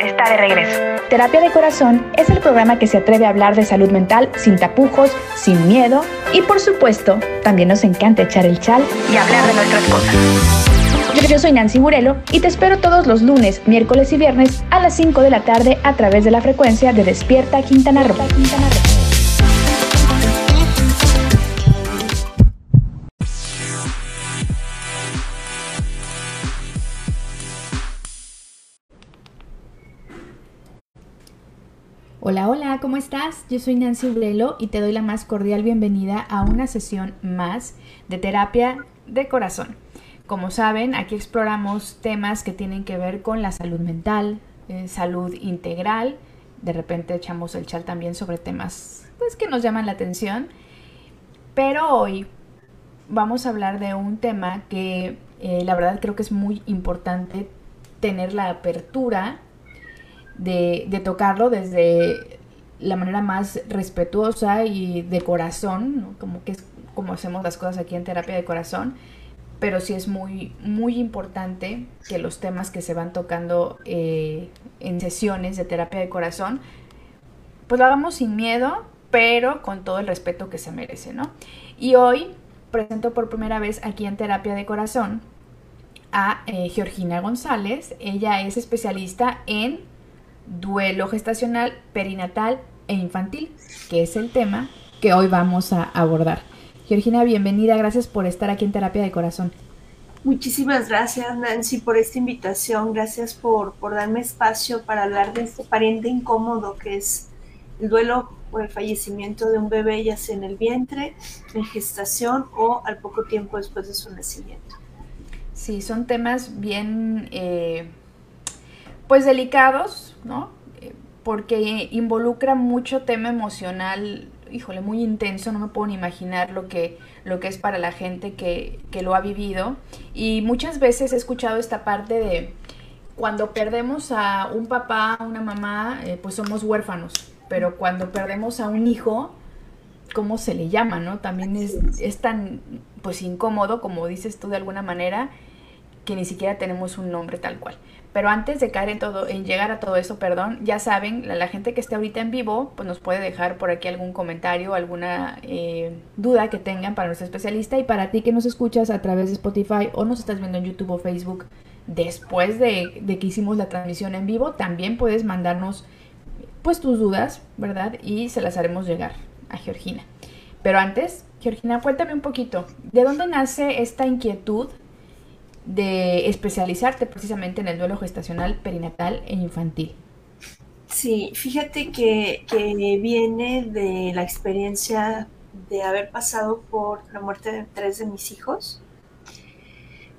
Está de regreso. Terapia de Corazón es el programa que se atreve a hablar de salud mental sin tapujos, sin miedo y por supuesto, también nos encanta echar el chal y hablar de nuestras cosas. Yo soy Nancy Burelo y te espero todos los lunes, miércoles y viernes a las 5 de la tarde a través de la frecuencia de Despierta Quintana Roo. Hola, hola, ¿cómo estás? Yo soy Nancy Burelo y te doy la más cordial bienvenida a una sesión más de terapia de corazón. Como saben, aquí exploramos temas que tienen que ver con la salud mental, eh, salud integral. De repente echamos el chat también sobre temas pues, que nos llaman la atención. Pero hoy vamos a hablar de un tema que eh, la verdad creo que es muy importante tener la apertura de, tocarlo desde la manera más respetuosa y de corazón, como que es como hacemos las cosas aquí en terapia de corazón pero sí es muy, muy importante que los temas que se van tocando eh, en sesiones de terapia de corazón, pues lo hagamos sin miedo, pero con todo el respeto que se merece, ¿no? Y hoy presento por primera vez aquí en terapia de corazón a eh, Georgina González. Ella es especialista en duelo gestacional, perinatal e infantil, que es el tema que hoy vamos a abordar. Georgina, bienvenida, gracias por estar aquí en Terapia de Corazón. Muchísimas gracias, Nancy, por esta invitación. Gracias por, por darme espacio para hablar de este pariente incómodo que es el duelo por el fallecimiento de un bebé, ya sea en el vientre, en gestación o al poco tiempo después de su nacimiento. Sí, son temas bien, eh, pues delicados, ¿no? Eh, porque involucra mucho tema emocional híjole, muy intenso, no me puedo ni imaginar lo que, lo que es para la gente que, que lo ha vivido. Y muchas veces he escuchado esta parte de cuando perdemos a un papá, a una mamá, eh, pues somos huérfanos. Pero cuando perdemos a un hijo, ¿cómo se le llama, no? También es, es tan, pues, incómodo, como dices tú de alguna manera, que ni siquiera tenemos un nombre tal cual. Pero antes de caer en todo, en llegar a todo eso, perdón, ya saben, la, gente que esté ahorita en vivo, pues nos puede dejar por aquí algún comentario, alguna eh, duda que tengan para nuestro especialista y para ti que nos escuchas a través de Spotify o nos estás viendo en YouTube o Facebook después de, de que hicimos la transmisión en vivo, también puedes mandarnos pues tus dudas, ¿verdad? Y se las haremos llegar a Georgina. Pero antes, Georgina, cuéntame un poquito, ¿de dónde nace esta inquietud de especializarte precisamente en el duelo gestacional, perinatal e infantil. Sí, fíjate que, viene de la experiencia de haber pasado por la muerte de tres de mis hijos.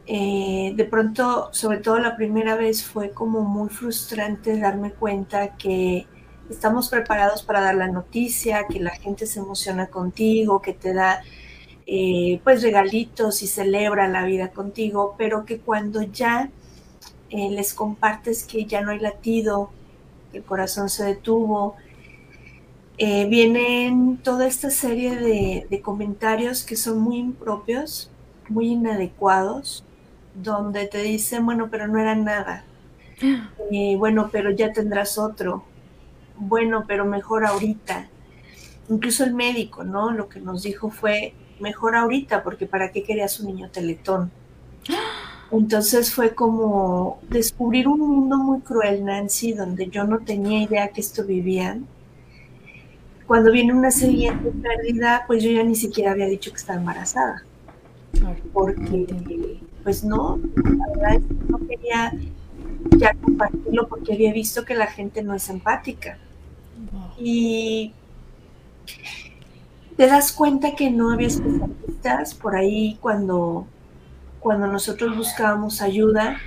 Eh, de pronto, sobre todo la primera vez, fue como muy frustrante darme cuenta que estamos preparados para dar la noticia, que la gente se emociona contigo, que te da eh, pues regalitos y celebra la vida contigo, pero que cuando ya eh, les compartes que ya no hay latido, que el corazón se detuvo, eh, vienen toda esta serie de, comentarios que son muy impropios, muy inadecuados, donde te dicen, bueno, pero no era nada. bueno, pero ya tendrás otro. Bueno, pero mejor ahorita. Incluso el médico, ¿no? Lo que nos dijo fue, mejor ahorita, porque ¿para qué querías un niño teletón? Entonces fue como descubrir un mundo muy cruel, Nancy, donde yo no tenía idea que esto vivían. Cuando viene una siguiente pérdida, pues yo ya ni siquiera había dicho que estaba embarazada. Porque, pues no, la verdad es que no quería ya compartirlo porque había visto que la gente no es empática. Y te das cuenta que no había especialistas por ahí cuando, cuando nosotros buscábamos ayuda,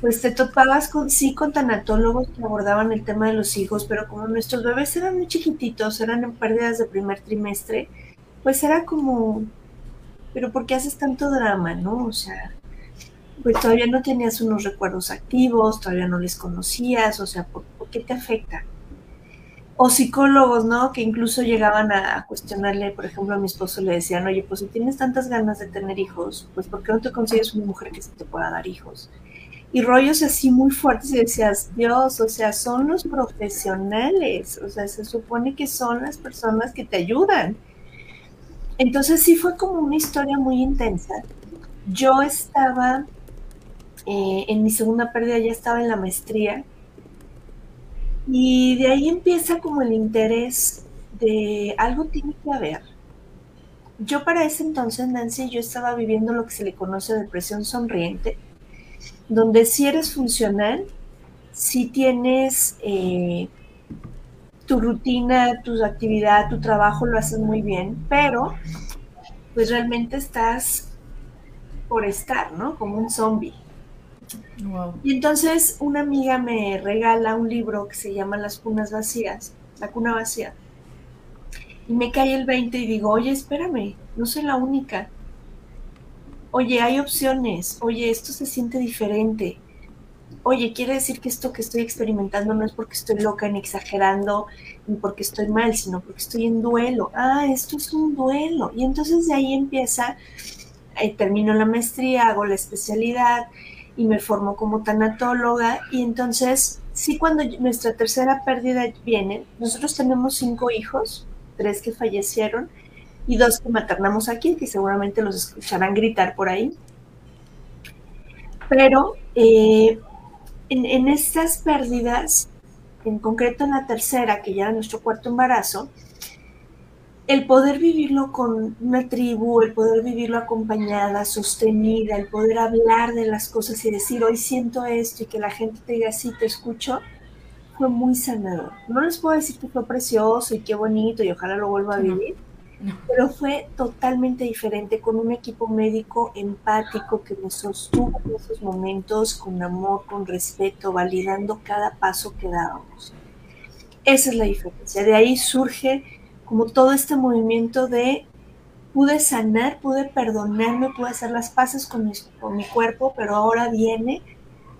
pues te topabas con sí con tanatólogos que abordaban el tema de los hijos, pero como nuestros bebés eran muy chiquititos, eran en pérdidas de primer trimestre, pues era como, pero ¿por qué haces tanto drama, no? O sea, pues todavía no tenías unos recuerdos activos, todavía no les conocías, o sea, ¿por, ¿por qué te afecta? O psicólogos, ¿no? Que incluso llegaban a, cuestionarle, por ejemplo, a mi esposo le decían, oye, pues si tienes tantas ganas de tener hijos, pues ¿por qué no te consigues una mujer que se te pueda dar hijos? y rollos así muy fuertes y decías, Dios, o sea, son los profesionales, o sea, se supone que son las personas que te ayudan. Entonces sí fue como una historia muy intensa. Yo estaba eh, en mi segunda pérdida, ya estaba en la maestría y de ahí empieza como el interés de algo tiene que haber. Yo para ese entonces, Nancy, yo estaba viviendo lo que se le conoce depresión sonriente, donde si eres funcional, si tienes eh, tu rutina, tu actividad, tu trabajo, lo haces muy bien, pero pues realmente estás por estar, ¿no? Como un zombie. Y entonces una amiga me regala un libro que se llama Las cunas vacías, la cuna vacía. Y me cae el 20 y digo, oye, espérame, no soy la única. Oye, hay opciones. Oye, esto se siente diferente. Oye, quiere decir que esto que estoy experimentando no es porque estoy loca ni exagerando ni porque estoy mal, sino porque estoy en duelo. Ah, esto es un duelo. Y entonces de ahí empieza, eh, termino la maestría, hago la especialidad y me formo como tanatóloga. Y entonces, sí, cuando nuestra tercera pérdida viene, nosotros tenemos cinco hijos, tres que fallecieron y dos que maternamos aquí, que seguramente los escucharán gritar por ahí. Pero eh, en, en, estas pérdidas, en concreto en la tercera, que ya era nuestro cuarto embarazo, el poder vivirlo con una tribu, el poder vivirlo acompañada, sostenida, el poder hablar de las cosas y decir, hoy siento esto y que la gente te diga, sí, te escucho, fue muy sanador. No les puedo decir que fue precioso y qué bonito y ojalá lo vuelva a vivir, pero fue totalmente diferente con un equipo médico empático que me sostuvo en esos momentos con amor, con respeto, validando cada paso que dábamos. Esa es la diferencia. De ahí surge como todo este movimiento de pude sanar, pude perdonarme, pude hacer las paces con mi, con mi cuerpo, pero ahora viene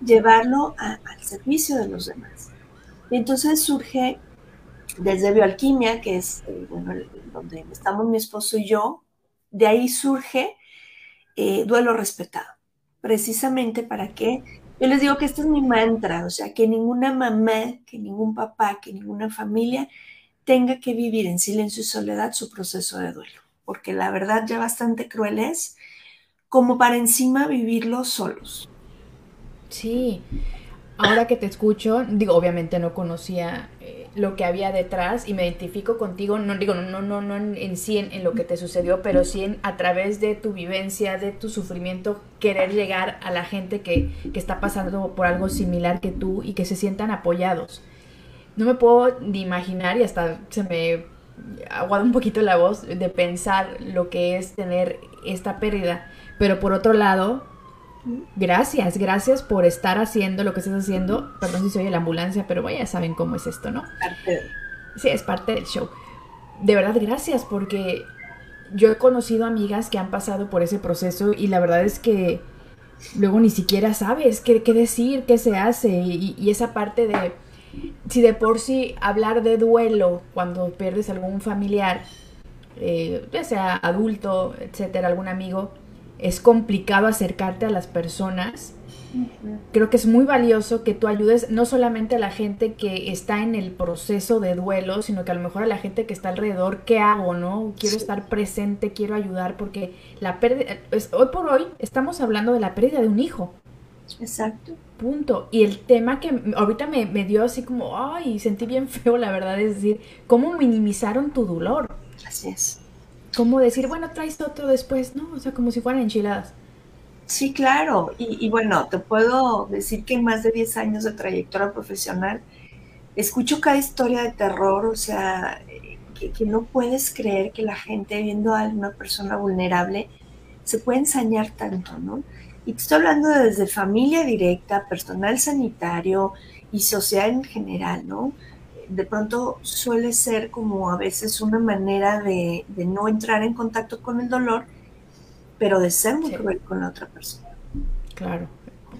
llevarlo al servicio de los demás. Y entonces surge desde bioalquimia, que es eh, bueno, donde estamos mi esposo y yo, de ahí surge eh, duelo respetado, precisamente para que, yo les digo que este es mi mantra, o sea, que ninguna mamá, que ningún papá, que ninguna familia tenga que vivir en silencio y soledad su proceso de duelo, porque la verdad ya bastante cruel es como para encima vivirlo solos. Sí, ahora que te escucho, digo, obviamente no conocía eh, lo que había detrás y me identifico contigo, no digo, no, no, no en, sí en, lo que te sucedió, pero sí en, a través de tu vivencia, de tu sufrimiento, querer llegar a la gente que, que está pasando por algo similar que tú y que se sientan apoyados no me puedo ni imaginar y hasta se me aguada un poquito la voz de pensar lo que es tener esta pérdida. Pero por otro lado, gracias, gracias por estar haciendo lo que estás haciendo. Perdón si se oye la ambulancia, pero vaya, saben cómo es esto, ¿no? Sí, es parte del show. De verdad, gracias, porque yo he conocido amigas que han pasado por ese proceso y la verdad es que luego ni siquiera sabes qué, qué decir, qué se hace y esa parte de si de por sí hablar de duelo cuando pierdes algún familiar, eh, ya sea adulto, etcétera, algún amigo, es complicado acercarte a las personas. Creo que es muy valioso que tú ayudes no solamente a la gente que está en el proceso de duelo, sino que a lo mejor a la gente que está alrededor, ¿qué hago, no? Quiero estar presente, quiero ayudar, porque la pérdida, hoy por hoy estamos hablando de la pérdida de un hijo. Exacto. Punto. Y el tema que ahorita me, dio así como, ay, sentí bien feo, la verdad, es decir, ¿cómo minimizaron tu dolor? Así es. ¿Cómo decir, bueno, traes otro después, ¿no? O sea, como si fueran enchiladas. Sí, claro. Y, bueno, te puedo decir que en más de 10 años de trayectoria profesional, escucho cada historia de terror, o sea, que, que no puedes creer que la gente viendo a una persona vulnerable se puede ensañar tanto, ¿no? Y te estoy hablando desde familia directa, personal sanitario y social en general, ¿no? De pronto suele ser como a veces una manera de, no entrar en contacto con el dolor, pero de ser muy cruel con la otra persona. Claro.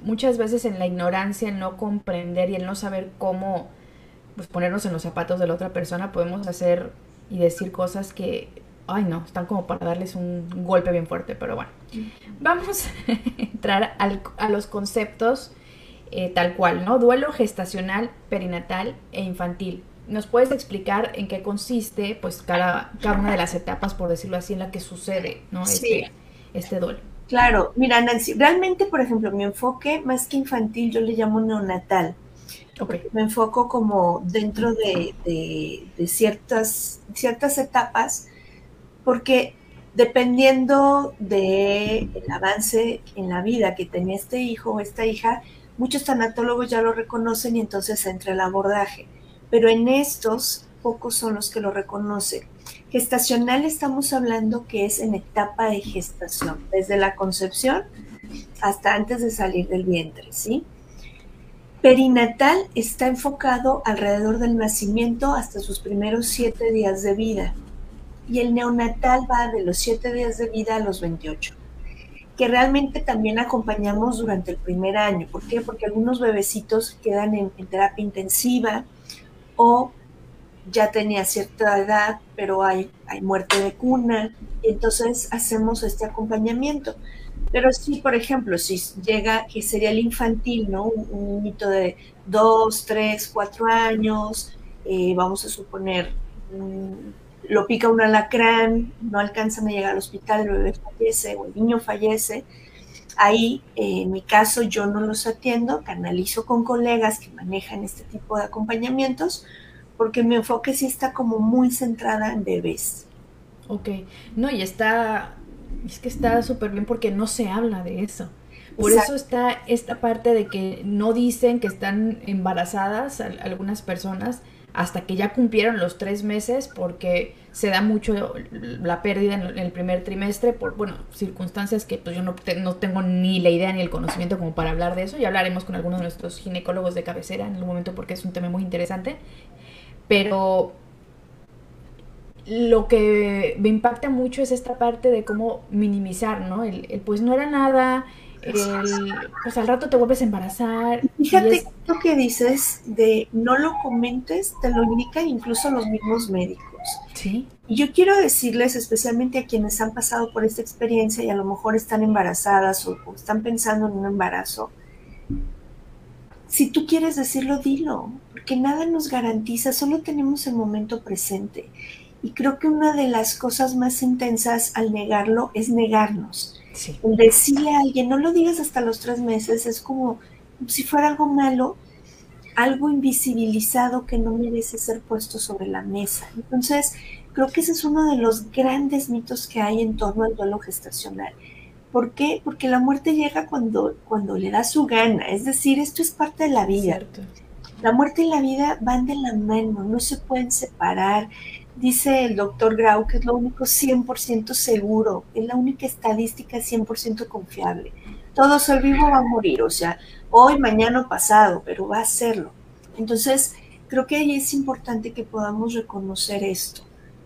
Muchas veces en la ignorancia, en no comprender y el no saber cómo pues, ponernos en los zapatos de la otra persona, podemos hacer y decir cosas que ay no, están como para darles un golpe bien fuerte, pero bueno. Vamos a entrar a los conceptos eh, tal cual, ¿no? Duelo gestacional, perinatal e infantil. ¿Nos puedes explicar en qué consiste, pues, cada, cada una de las etapas, por decirlo así, en la que sucede, ¿no? Sí. Este, este duelo. Claro, mira, Nancy, realmente, por ejemplo, mi enfoque más que infantil, yo le llamo neonatal. Ok. Me enfoco como dentro de, de- de ciertas, ciertas etapas, porque dependiendo del avance en la vida que tenía este hijo o esta hija, muchos tanatólogos ya lo reconocen y entonces entra el abordaje. Pero en estos, pocos son los que lo reconocen. Gestacional estamos hablando que es en etapa de gestación, desde la concepción hasta antes de salir del vientre, ¿sí? Perinatal está enfocado alrededor del nacimiento hasta sus primeros siete días de vida. Y el neonatal va de los siete días de vida a los 28, que realmente también acompañamos durante el primer año. ¿Por qué? Porque algunos bebecitos quedan en, terapia intensiva o ya tenía cierta edad, pero hay, hay muerte de cuna, y entonces hacemos este acompañamiento. Pero sí, por ejemplo, si llega, que sería el infantil, ¿no? Un, un niñito de dos, tres, cuatro años, eh, vamos a suponer, lo pica un alacrán, no alcanzan a llegar al hospital, el bebé fallece o el niño fallece. Ahí, eh, en mi caso, yo no los atiendo, canalizo con colegas que manejan este tipo de acompañamientos, porque mi enfoque sí está como muy centrada en bebés. Ok. No, y está. Es que está súper bien porque no se habla de eso. Por Exacto. eso está esta parte de que no dicen que están embarazadas al- algunas personas hasta que ya cumplieron los tres meses porque se da mucho la pérdida en el- primer trimestre por, bueno, circunstancias que pues yo no, no tengo ni la idea ni el conocimiento como para hablar de eso. Ya hablaremos con algunos de nuestros ginecólogos de cabecera en algún momento porque es un tema muy interesante. Pero lo que me impacta mucho es esta parte de cómo minimizar, ¿no? El, el, pues no era nada, el, pues al rato te vuelves a embarazar. Fíjate, es- lo que dices de no lo comentes, te lo indican incluso los mismos médicos. sí, Y yo quiero decirles, especialmente a quienes han pasado por esta experiencia y a lo mejor están embarazadas o, o están pensando en un embarazo, si tú quieres decirlo, dilo, porque nada nos garantiza, solo tenemos el momento presente. Y creo que una de las cosas más intensas al negarlo es negarnos. Sí, El decirle a alguien, no lo digas hasta los tres meses, es como si fuera algo malo, algo invisibilizado que no merece ser puesto sobre la mesa. Entonces, creo que ese es uno de los grandes mitos que hay en torno al duelo gestacional. ¿Por qué? Porque la muerte llega cuando, cuando le da su gana, es decir, esto es parte de la vida. cierto. La muerte y la vida van de la mano, no se pueden separar. Dice el doctor Grau que es lo único 100% seguro, es la única estadística 100% confiable. Todo ser vivo va a morir, o sea, hoy, mañana o pasado, pero va a hacerlo. Entonces, creo que ahí es importante que podamos reconocer esto.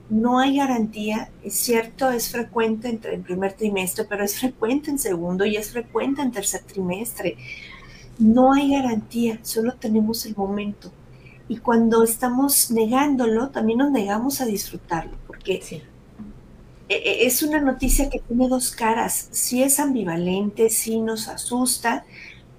No hay garantía, es cierto, es frecuente entre el primer trimestre, pero es frecuente en segundo y es frecuente en tercer trimestre. No hay garantía, solo tenemos el momento. Y cuando estamos negándolo, también nos negamos a disfrutarlo, porque Sí, e- e- es una noticia que tiene dos caras. Sí es ambivalente, sí nos asusta,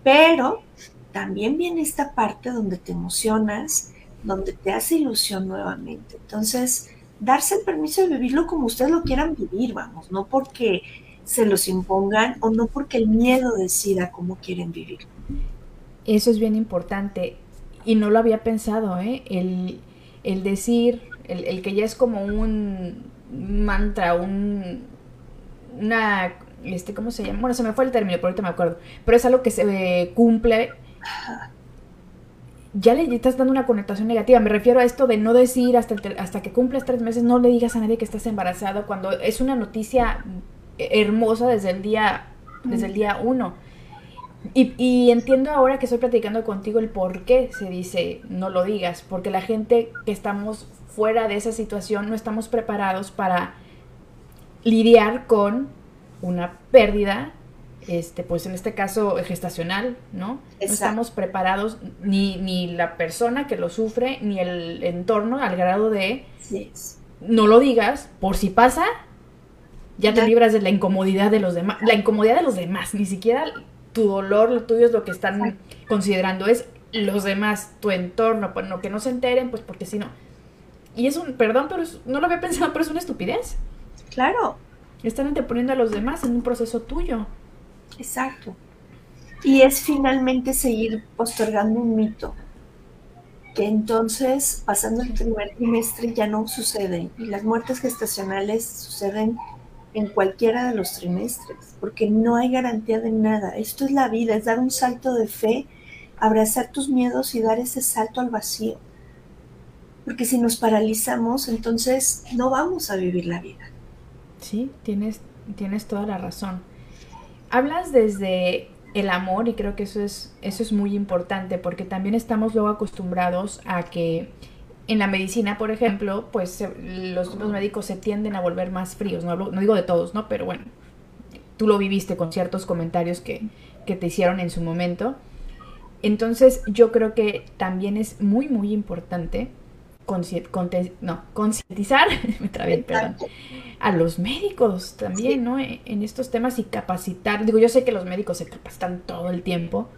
pero también viene esta parte donde te emocionas, donde te hace ilusión nuevamente. Entonces, darse el permiso de vivirlo como ustedes lo quieran vivir, vamos, no porque se los impongan o no porque el miedo decida cómo quieren vivir. eso es bien importante. Y no lo había pensado, ¿eh? El, el decir, el, el que ya es como un mantra, un, una, este, ¿cómo se llama? Bueno, se me fue el término, pero ahorita me acuerdo. Pero es algo que se eh, cumple. Ya le estás dando una connotación negativa. Me refiero a esto de no decir hasta, el hasta que cumples tres meses, no le digas a nadie que estás embarazado cuando es una noticia hermosa desde el día, desde el día uno. Y, y entiendo ahora que estoy platicando contigo el por qué se dice no lo digas, porque la gente que estamos fuera de esa situación no estamos preparados para lidiar con una pérdida, este, pues en este caso gestacional, ¿no? No estamos preparados ni, ni la persona que lo sufre, ni el entorno al grado de no lo digas, por si pasa, ya te libras de la incomodidad de los demás, la incomodidad de los demás, ni siquiera tu dolor, lo tuyo es lo que están considerando, es los demás, tu entorno, pues no, que no se enteren, pues porque si no. Y es un, perdón, pero no lo había pensado, pero es una estupidez. Claro. Están anteponiendo a los demás en un proceso tuyo. Exacto. Y es finalmente seguir postergando un mito que entonces, pasando el primer trimestre, ya no suceden. Y las muertes gestacionales suceden en cualquiera de los trimestres, porque no hay garantía de nada. Esto es la vida, es dar un salto de fe, abrazar tus miedos y dar ese salto al vacío. Porque si nos paralizamos, entonces no vamos a vivir la vida. Sí, tienes, tienes toda la razón. Hablas desde el amor y creo que eso es, eso es muy importante porque también estamos luego acostumbrados a que en la medicina, por ejemplo, pues los, médicos se tienden a volver más fríos, no, no digo de todos, ¿no? Pero bueno, tú lo viviste con ciertos comentarios que, que te hicieron en su momento. Entonces yo creo que también es muy, muy importante no, concientizar, me trabé, perdón, a los médicos también, ¿no? E, en estos temas y capacitar. Digo, yo sé que los médicos se capacitan todo el tiempo,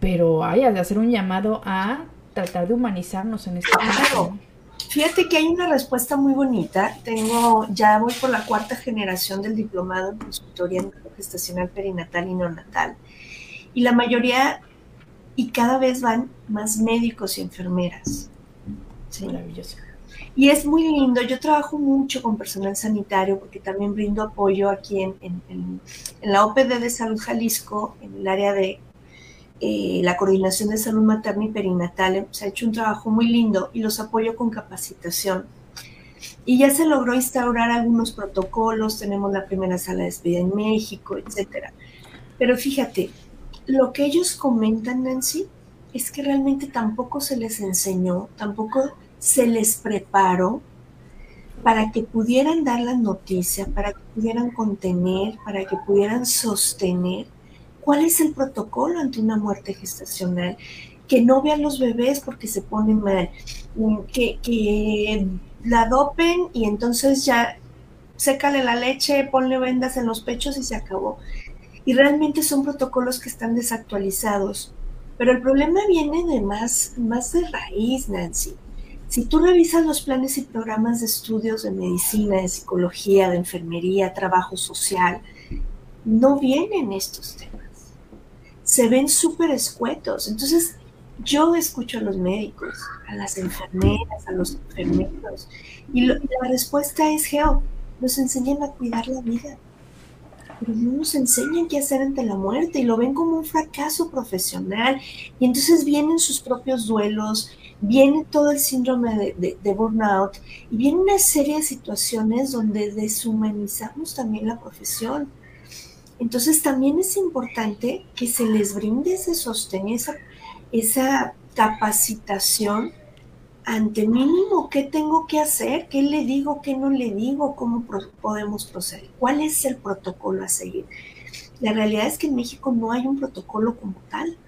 pero hay de hacer un llamado a tratar de humanizarnos en este claro. Fíjate que hay una respuesta muy bonita. Tengo, ya voy por la cuarta generación del diplomado en consultoría gestacional perinatal y neonatal. Y la mayoría, y cada vez van más médicos y enfermeras. Sí. Maravilloso. Y es muy lindo, yo trabajo mucho con personal sanitario porque también brindo apoyo aquí en, en, la OPD de Salud Jalisco, en el área de eh, la coordinación de salud materna y perinatal. Se ha hecho un trabajo muy lindo y los apoyo con capacitación. Y ya se logró instaurar algunos protocolos, tenemos la primera sala de despedida en México, etcétera. Pero fíjate, lo que ellos comentan, Nancy, es que realmente tampoco se les enseñó, tampoco se les preparó para que pudieran dar la noticia, para que pudieran contener, para que pudieran sostener cuál es el protocolo ante una muerte gestacional, que no vean los bebés porque se ponen mal, que, que la dopen y entonces ya sécale la leche, ponle vendas en los pechos y se acabó. Y realmente son protocolos que están desactualizados. Pero el problema viene de más, más de raíz, Nancy. Si tú revisas los planes y programas de estudios de medicina, de psicología, de enfermería, trabajo social, no vienen estos temas. Se ven súper escuetos. Entonces, yo escucho a los médicos, a las enfermeras, a los enfermeros, y, la respuesta es, Geo, nos enseñan a cuidar la vida pero no nos enseñan qué hacer ante la muerte y lo ven como un fracaso profesional. Y entonces vienen sus propios duelos, viene todo el síndrome de, burnout y viene una serie de situaciones donde deshumanizamos también la profesión. Entonces también es importante que se les brinde ese sostén, esa, capacitación ante mínimo qué tengo que hacer, qué le digo, qué no le digo, cómo podemos proceder, cuál es el protocolo a seguir. La realidad es que en México no hay un protocolo como tal.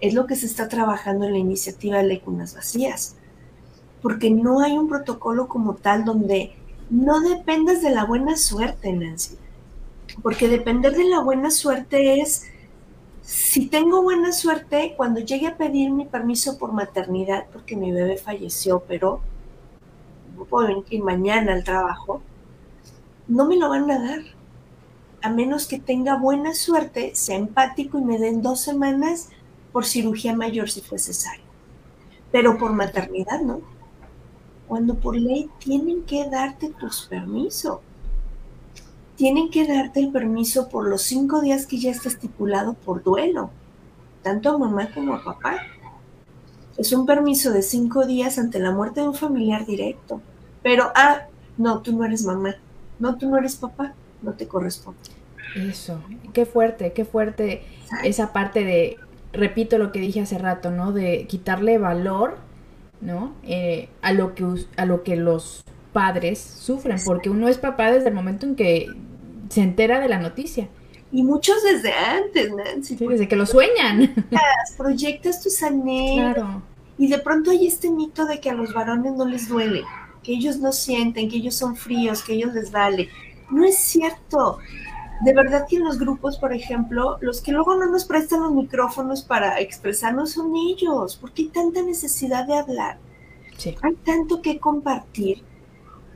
Es lo que se está trabajando en la iniciativa de Ley Cunas Vacías. Porque no hay un protocolo como tal donde no dependas de la buena suerte, Nancy. Porque depender de la buena suerte es si tengo buena suerte, cuando llegue a pedir mi permiso por maternidad, porque mi bebé falleció, pero no puedo mañana al trabajo, no me lo van a dar. A menos que tenga buena suerte, sea empático y me den dos semanas por cirugía mayor si fue cesárea. Pero por maternidad no. Cuando por ley tienen que darte tus permisos tienen que darte el permiso por los cinco días que ya está estipulado por duelo, tanto a mamá como a papá. Es un permiso de cinco días ante la muerte de un familiar directo. Pero, ah, no, tú no eres mamá, no, tú no eres papá, no te corresponde. Eso, qué fuerte, qué fuerte esa parte de, repito lo que dije hace rato, ¿no? De quitarle valor, ¿no? Eh, a, lo que, a lo que los padres sufren, porque uno es papá desde el momento en que se entera de la noticia. Y muchos desde antes, Nancy. Sí, desde que lo sueñan. Proyectas tus anhelos. Claro. Y de pronto hay este mito de que a los varones no les duele, que ellos no sienten, que ellos son fríos, que ellos les vale. No es cierto. de verdad que en los grupos, por ejemplo, los que luego no nos prestan los micrófonos para expresarnos son ellos, porque hay tanta necesidad de hablar, hay tanto que compartir.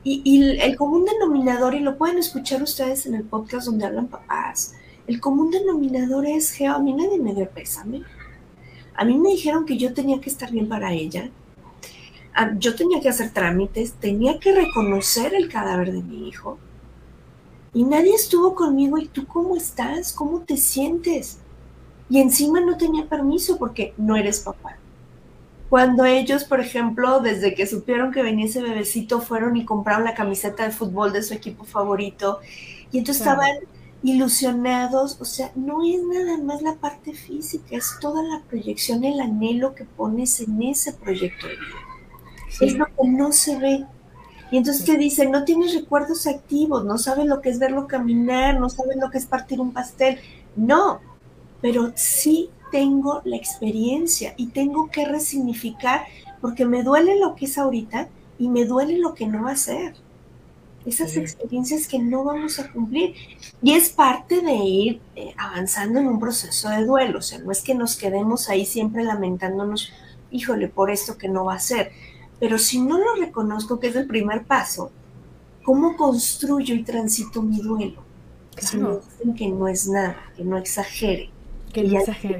Y, el común denominador, y lo pueden escuchar ustedes en el podcast donde hablan papás, el común denominador es, Geo, a mí nadie me dio pésame. A mí me dijeron que yo tenía que estar bien para ella. Yo tenía que hacer trámites, tenía que reconocer el cadáver de mi hijo y nadie estuvo conmigo. ¿Y tú cómo estás? ¿Cómo te sientes? Y encima no tenía permiso porque no eres papá. Cuando ellos, por ejemplo, desde que supieron que venía ese bebecito, fueron y compraron la camiseta de fútbol de su equipo favorito. Y entonces estaban ilusionados. O sea, no es nada más la parte física, es toda la proyección, el anhelo que pones en ese proyecto de vida. Es lo que no se ve. Y entonces te dicen, no tienes recuerdos activos, no sabes lo que es verlo caminar, no sabes lo que es partir un pastel. No, pero sí tengo la experiencia y tengo que resignificar porque me duele lo que es ahorita y me duele lo que no va a ser. Esas experiencias que no vamos a cumplir. Y es parte de ir eh, avanzando en un proceso de duelo. O sea, no es que nos quedemos ahí siempre lamentándonos, híjole, por esto que no va a ser pero si no lo reconozco, que es el primer paso, ¿cómo construyo y transito mi duelo? Si me dicen que no es nada, que no exagere. Que no.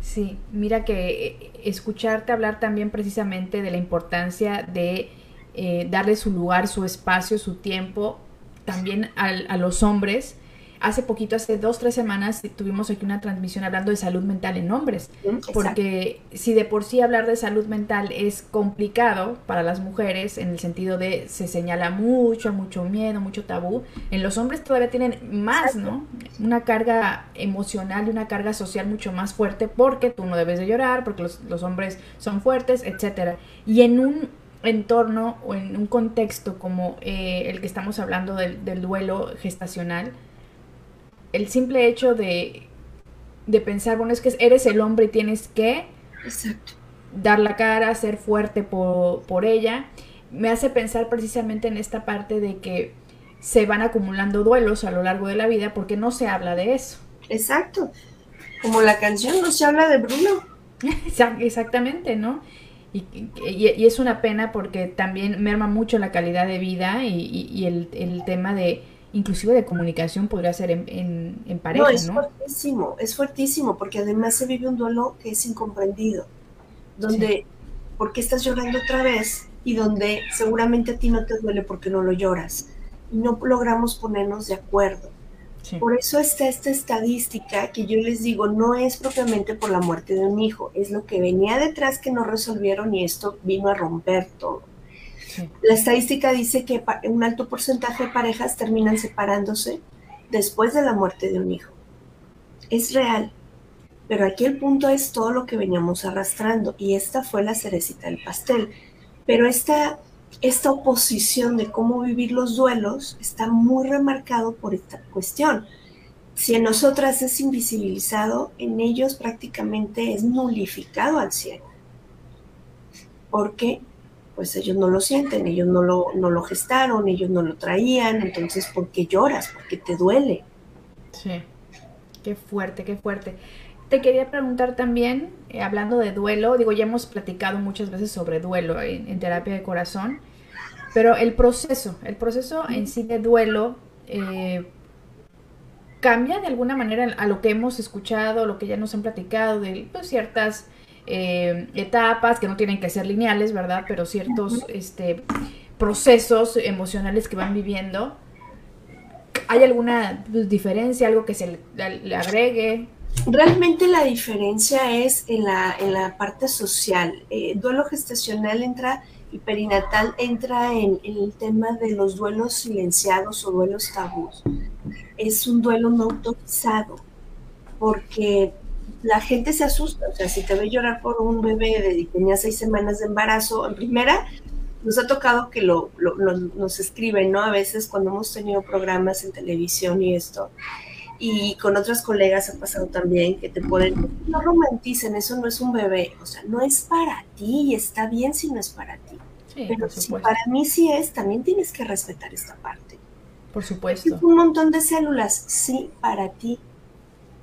Sí, mira que eh, escucharte hablar también precisamente de la importancia de eh, darle su lugar, su espacio, su tiempo, también a los hombres, hace poquito, hace dos, tres semanas, tuvimos aquí una transmisión hablando de salud mental en hombres, porque si de por sí hablar de salud mental es complicado para las mujeres, en el sentido de se señala mucho, mucho miedo, mucho tabú, en los hombres todavía tienen más, ¿no? Una carga emocional y una carga social mucho más fuerte, porque tú no debes de llorar, porque los, hombres son fuertes, etcétera. Y en un entorno o en un contexto como eh, el que estamos hablando del duelo gestacional, el simple hecho de, de pensar, bueno, es que eres el hombre y tienes que dar la cara, ser fuerte por, ella, me hace pensar precisamente en esta parte de que se van acumulando duelos a lo largo de la vida porque no se habla de eso. Exacto. Como la canción no se habla de Bruno. Exactamente, ¿no? Y, y, es una pena porque también merma mucho la calidad de vida y, el, el, tema de, inclusive de comunicación podría ser en, en, pareja, ¿no? Es fuertísimo, es fuertísimo, porque además se vive un duelo que es incomprendido, donde, ¿por qué estás llorando otra vez? Y donde seguramente a ti no te duele porque no lo lloras. Y no logramos ponernos de acuerdo. Por eso está esta estadística que yo les digo, no es propiamente por la muerte de un hijo, es lo que venía detrás que no resolvieron y esto vino a romper todo. La estadística dice que un alto porcentaje de parejas terminan separándose después de la muerte de un hijo. Es real, pero aquí el punto es todo lo que veníamos arrastrando y esta fue la cerecita del pastel. Pero esta, esta oposición de cómo vivir los duelos está muy remarcado por esta cuestión. Si en nosotras es invisibilizado, en ellos prácticamente es nulificado al cielo. Porque pues ellos no lo sienten, ellos no lo, no lo gestaron, ellos no lo traían, entonces ¿por qué lloras? Porque te duele. Sí, qué fuerte, qué fuerte. Te quería preguntar también, eh, hablando de duelo, digo, ya hemos platicado muchas veces sobre duelo en, terapia de corazón, pero el proceso, el proceso en sí de duelo, eh, cambia de alguna manera a lo que hemos escuchado, lo que ya nos han platicado de pues, ciertas eh, etapas que no tienen que ser lineales, ¿verdad? Pero ciertos este, procesos emocionales que van viviendo. ¿Hay alguna pues, diferencia, algo que se le, agregue? Realmente la diferencia es en la, en la parte social. Eh, duelo gestacional entra y perinatal entra en, en, el tema de los duelos silenciados o duelos tabús. Es un duelo no autorizado porque la gente se asusta. O sea, si te ve llorar por un bebé de tenía seis semanas de embarazo, en primera, nos ha tocado que lo, nos escriben, ¿no? A veces cuando hemos tenido programas en televisión y esto. Y con otras colegas ha pasado también que te pueden, no romanticen, eso no es un bebé, o sea, no es para ti y está bien si no es para ti. Pero si para mí sí es, también tienes que respetar esta parte. Por supuesto. Es un montón de células, sí, para ti.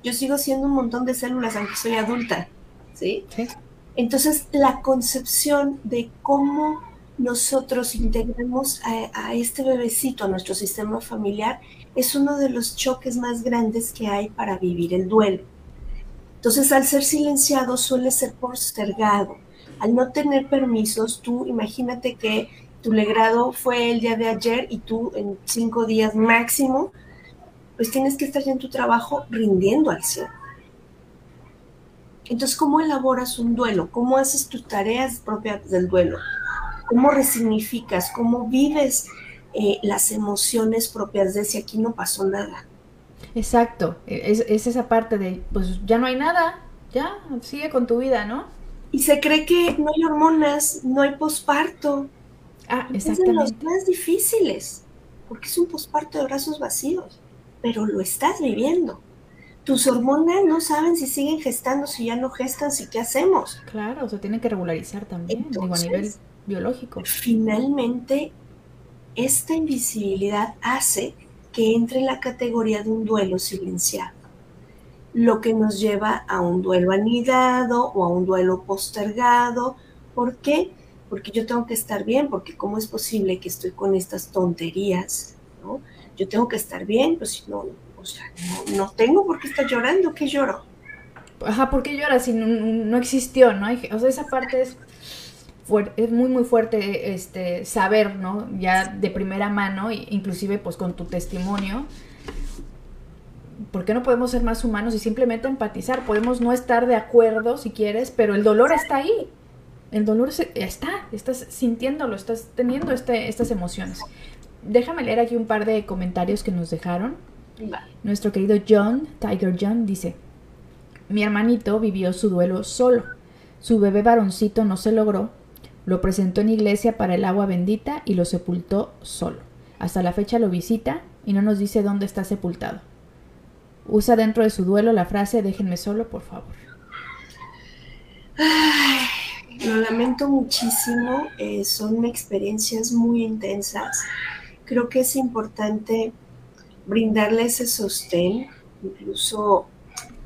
Yo sigo siendo un montón de células aunque soy adulta, ¿sí? Sí. Entonces, la concepción de cómo nosotros integramos a, a, este bebecito a nuestro sistema familiar es uno de los choques más grandes que hay para vivir el duelo. Entonces, al ser silenciado suele ser postergado. Al no tener permisos, tú imagínate que tu legrado fue el día de ayer y tú en cinco días máximo, pues tienes que estar ya en tu trabajo rindiendo al cielo. Entonces, ¿cómo elaboras un duelo? ¿Cómo haces tus tareas propias del duelo? ¿Cómo resignificas? ¿Cómo vives eh, las emociones propias de si aquí no pasó nada? Exacto, es, es, esa parte de, pues ya no hay nada, ya, sigue con tu vida, ¿no? Y se cree que no hay hormonas, no hay posparto. Ah, Es de los más difíciles, porque es un posparto de brazos vacíos, pero lo estás viviendo. Tus hormonas no saben si siguen gestando, si ya no gestan, si qué hacemos. Claro, se tiene que regularizar también, Entonces, digo, a nivel biológico. Finalmente, esta invisibilidad hace que entre en la categoría de un duelo silenciado, lo que nos lleva a un duelo anidado o a un duelo postergado. ¿Por qué? Porque yo tengo que estar bien, porque ¿cómo es posible que estoy con estas tonterías? ¿no? Yo tengo que estar bien, pues si no, o sea, no, no tengo por qué estar llorando, ¿qué lloro? Ajá, ¿por qué lloras si no, no existió, no? Hay, o sea, esa parte es es muy muy fuerte este saber, ¿no? Ya de primera mano, inclusive pues con tu testimonio. ¿Por qué no podemos ser más humanos y simplemente empatizar? Podemos no estar de acuerdo si quieres, pero el dolor está ahí. El dolor está, estás sintiéndolo, estás teniendo este, estas emociones. Déjame leer aquí un par de comentarios que nos dejaron. Nuestro querido John, Tiger John, dice, mi hermanito vivió su duelo solo. Su bebé varoncito no se logró, lo presentó en iglesia para el agua bendita y lo sepultó solo. Hasta la fecha lo visita y no nos dice dónde está sepultado. Usa dentro de su duelo la frase déjenme solo, por favor. Ay, lo lamento muchísimo, eh, son experiencias muy intensas. Creo que es importante brindarle ese sostén, incluso,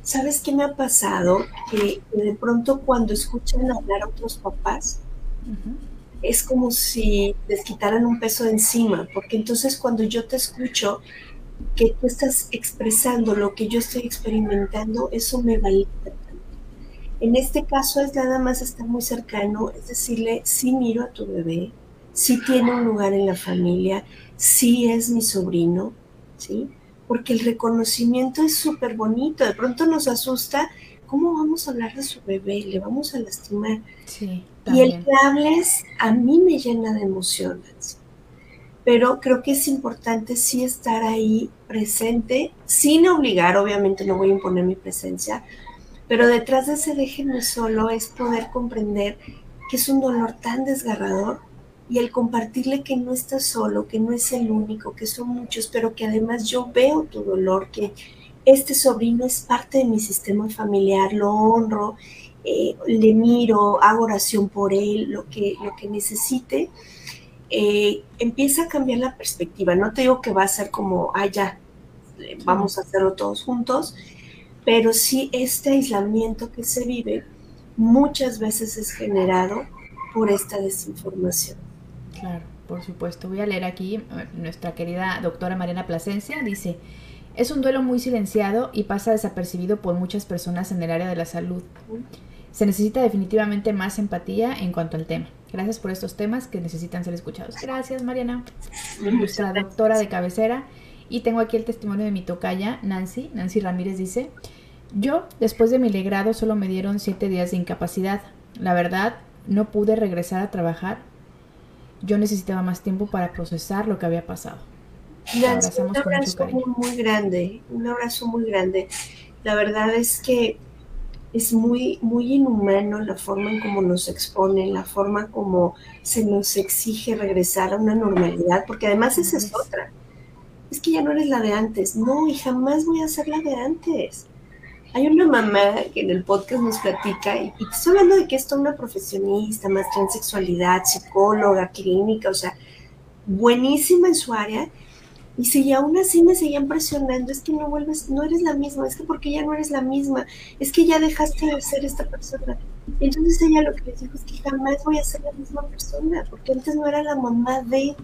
¿sabes qué me ha pasado? Que de pronto cuando escuchan hablar a otros papás, Uh -huh. Es como si les quitaran un peso de encima, porque entonces cuando yo te escucho que tú estás expresando lo que yo estoy experimentando, eso me valida. En este caso es nada más estar muy cercano, es decirle, sí miro a tu bebé, sí tiene un lugar en la familia, sí es mi sobrino, ¿sí? Porque el reconocimiento es súper bonito, de pronto nos asusta, ¿cómo vamos a hablar de su bebé? ¿Le vamos a lastimar? Sí. Y el que hables a mí me llena de emociones. Pero creo que es importante sí estar ahí presente, sin obligar, obviamente no voy a imponer mi presencia, pero detrás de ese déjenme solo es poder comprender que es un dolor tan desgarrador y el compartirle que no estás solo, que no es el único, que son muchos, pero que además yo veo tu dolor, que este sobrino es parte de mi sistema familiar, lo honro eh, le miro, hago oración por él, lo que, lo que necesite, eh, empieza a cambiar la perspectiva. No te digo que va a ser como, ah, ya, eh, vamos a hacerlo todos juntos, pero sí este aislamiento que se vive muchas veces es generado por esta desinformación. Claro, por supuesto. Voy a leer aquí nuestra querida doctora Mariana Plasencia, dice, es un duelo muy silenciado y pasa desapercibido por muchas personas en el área de la salud. Se necesita definitivamente más empatía en cuanto al tema. Gracias por estos temas que necesitan ser escuchados. Gracias, Mariana, nuestra doctora de cabecera. Y tengo aquí el testimonio de mi tocaya, Nancy. Nancy Ramírez dice, yo, después de mi legrado, solo me dieron siete días de incapacidad. La verdad, no pude regresar a trabajar. Yo necesitaba más tiempo para procesar lo que había pasado. Nancy, un abrazo muy, muy grande, un abrazo muy grande. La verdad es que es muy, muy inhumano la forma en cómo nos exponen, la forma como se nos exige regresar a una normalidad, porque además esa es otra. Es que ya no eres la de antes. No, y jamás voy a ser la de antes. Hay una mamá que en el podcast nos platica, y, y te estoy hablando de que es toda una profesionista, más transexualidad, psicóloga, clínica, o sea, buenísima en su área, Y si aún así me seguían presionando, es que no vuelves, no eres la misma, es que porque ya no eres la misma, es que ya dejaste de ser esta persona. Entonces ella lo que les dijo es que jamás voy a ser la misma persona, porque antes no era la mamá de.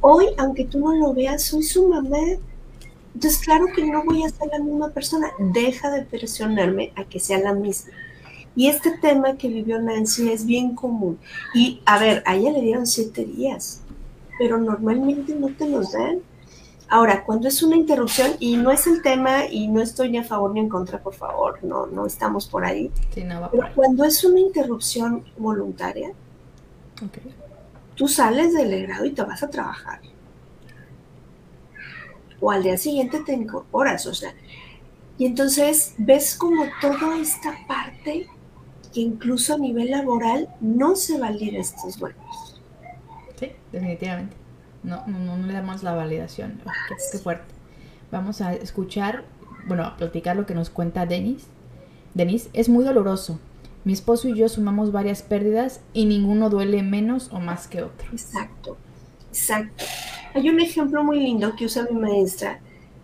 Hoy, aunque tú no lo veas, soy su mamá. Entonces, claro que no voy a ser la misma persona. Deja de presionarme a que sea la misma. Y este tema que vivió Nancy es bien común. Y a ver, a ella le dieron siete días pero normalmente no te los dan. Ahora, cuando es una interrupción, y no es el tema, y no estoy ni a favor ni en contra, por favor, no, no estamos por ahí. pero cuando es una interrupción voluntaria, tú sales del grado y te vas a trabajar. O al día siguiente te incorporas, o sea. Y entonces ves como toda esta parte que incluso a nivel laboral no se valida estos vuelos. Sí, definitivamente. No, no, no le damos la validación. qué, fuerte. Vamos a escuchar, bueno, a platicar lo que nos cuenta Denis. Denis, es muy doloroso. Mi esposo y yo sumamos varias pérdidas y ninguno duele menos o más que otro. Exacto, exacto. Hay un ejemplo muy lindo que usa mi maestra,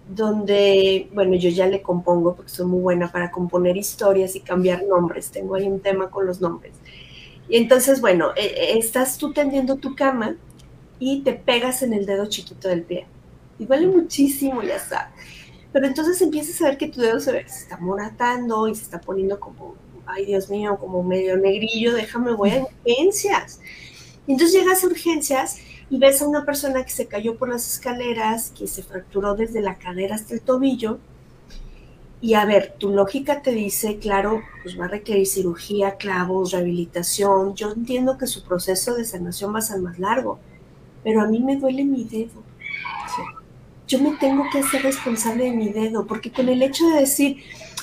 donde, bueno, yo ya le compongo porque soy muy buena para componer historias y cambiar nombres. Tengo ahí un tema con los nombres. Y entonces, bueno, eh, eh, estás tú tendiendo tu cama y te pegas en el dedo chiquito del pie. Y duele muchísimo, ya está. Pero entonces empiezas a ver que tu dedo se, está moratando y se está poniendo como, ay Dios mío, como medio negrillo, déjame, voy a urgencias. Y entonces llegas a urgencias y ves a una persona que se cayó por las escaleras, que se fracturó desde la cadera hasta el tobillo, y a ver, tu lógica te dice, claro, pues va a requerir cirugía, clavos, rehabilitación. Yo entiendo que su proceso de sanación va a ser más largo, pero a mí me duele mi dedo. Yo me tengo que hacer responsable de mi dedo, porque con el hecho de decir,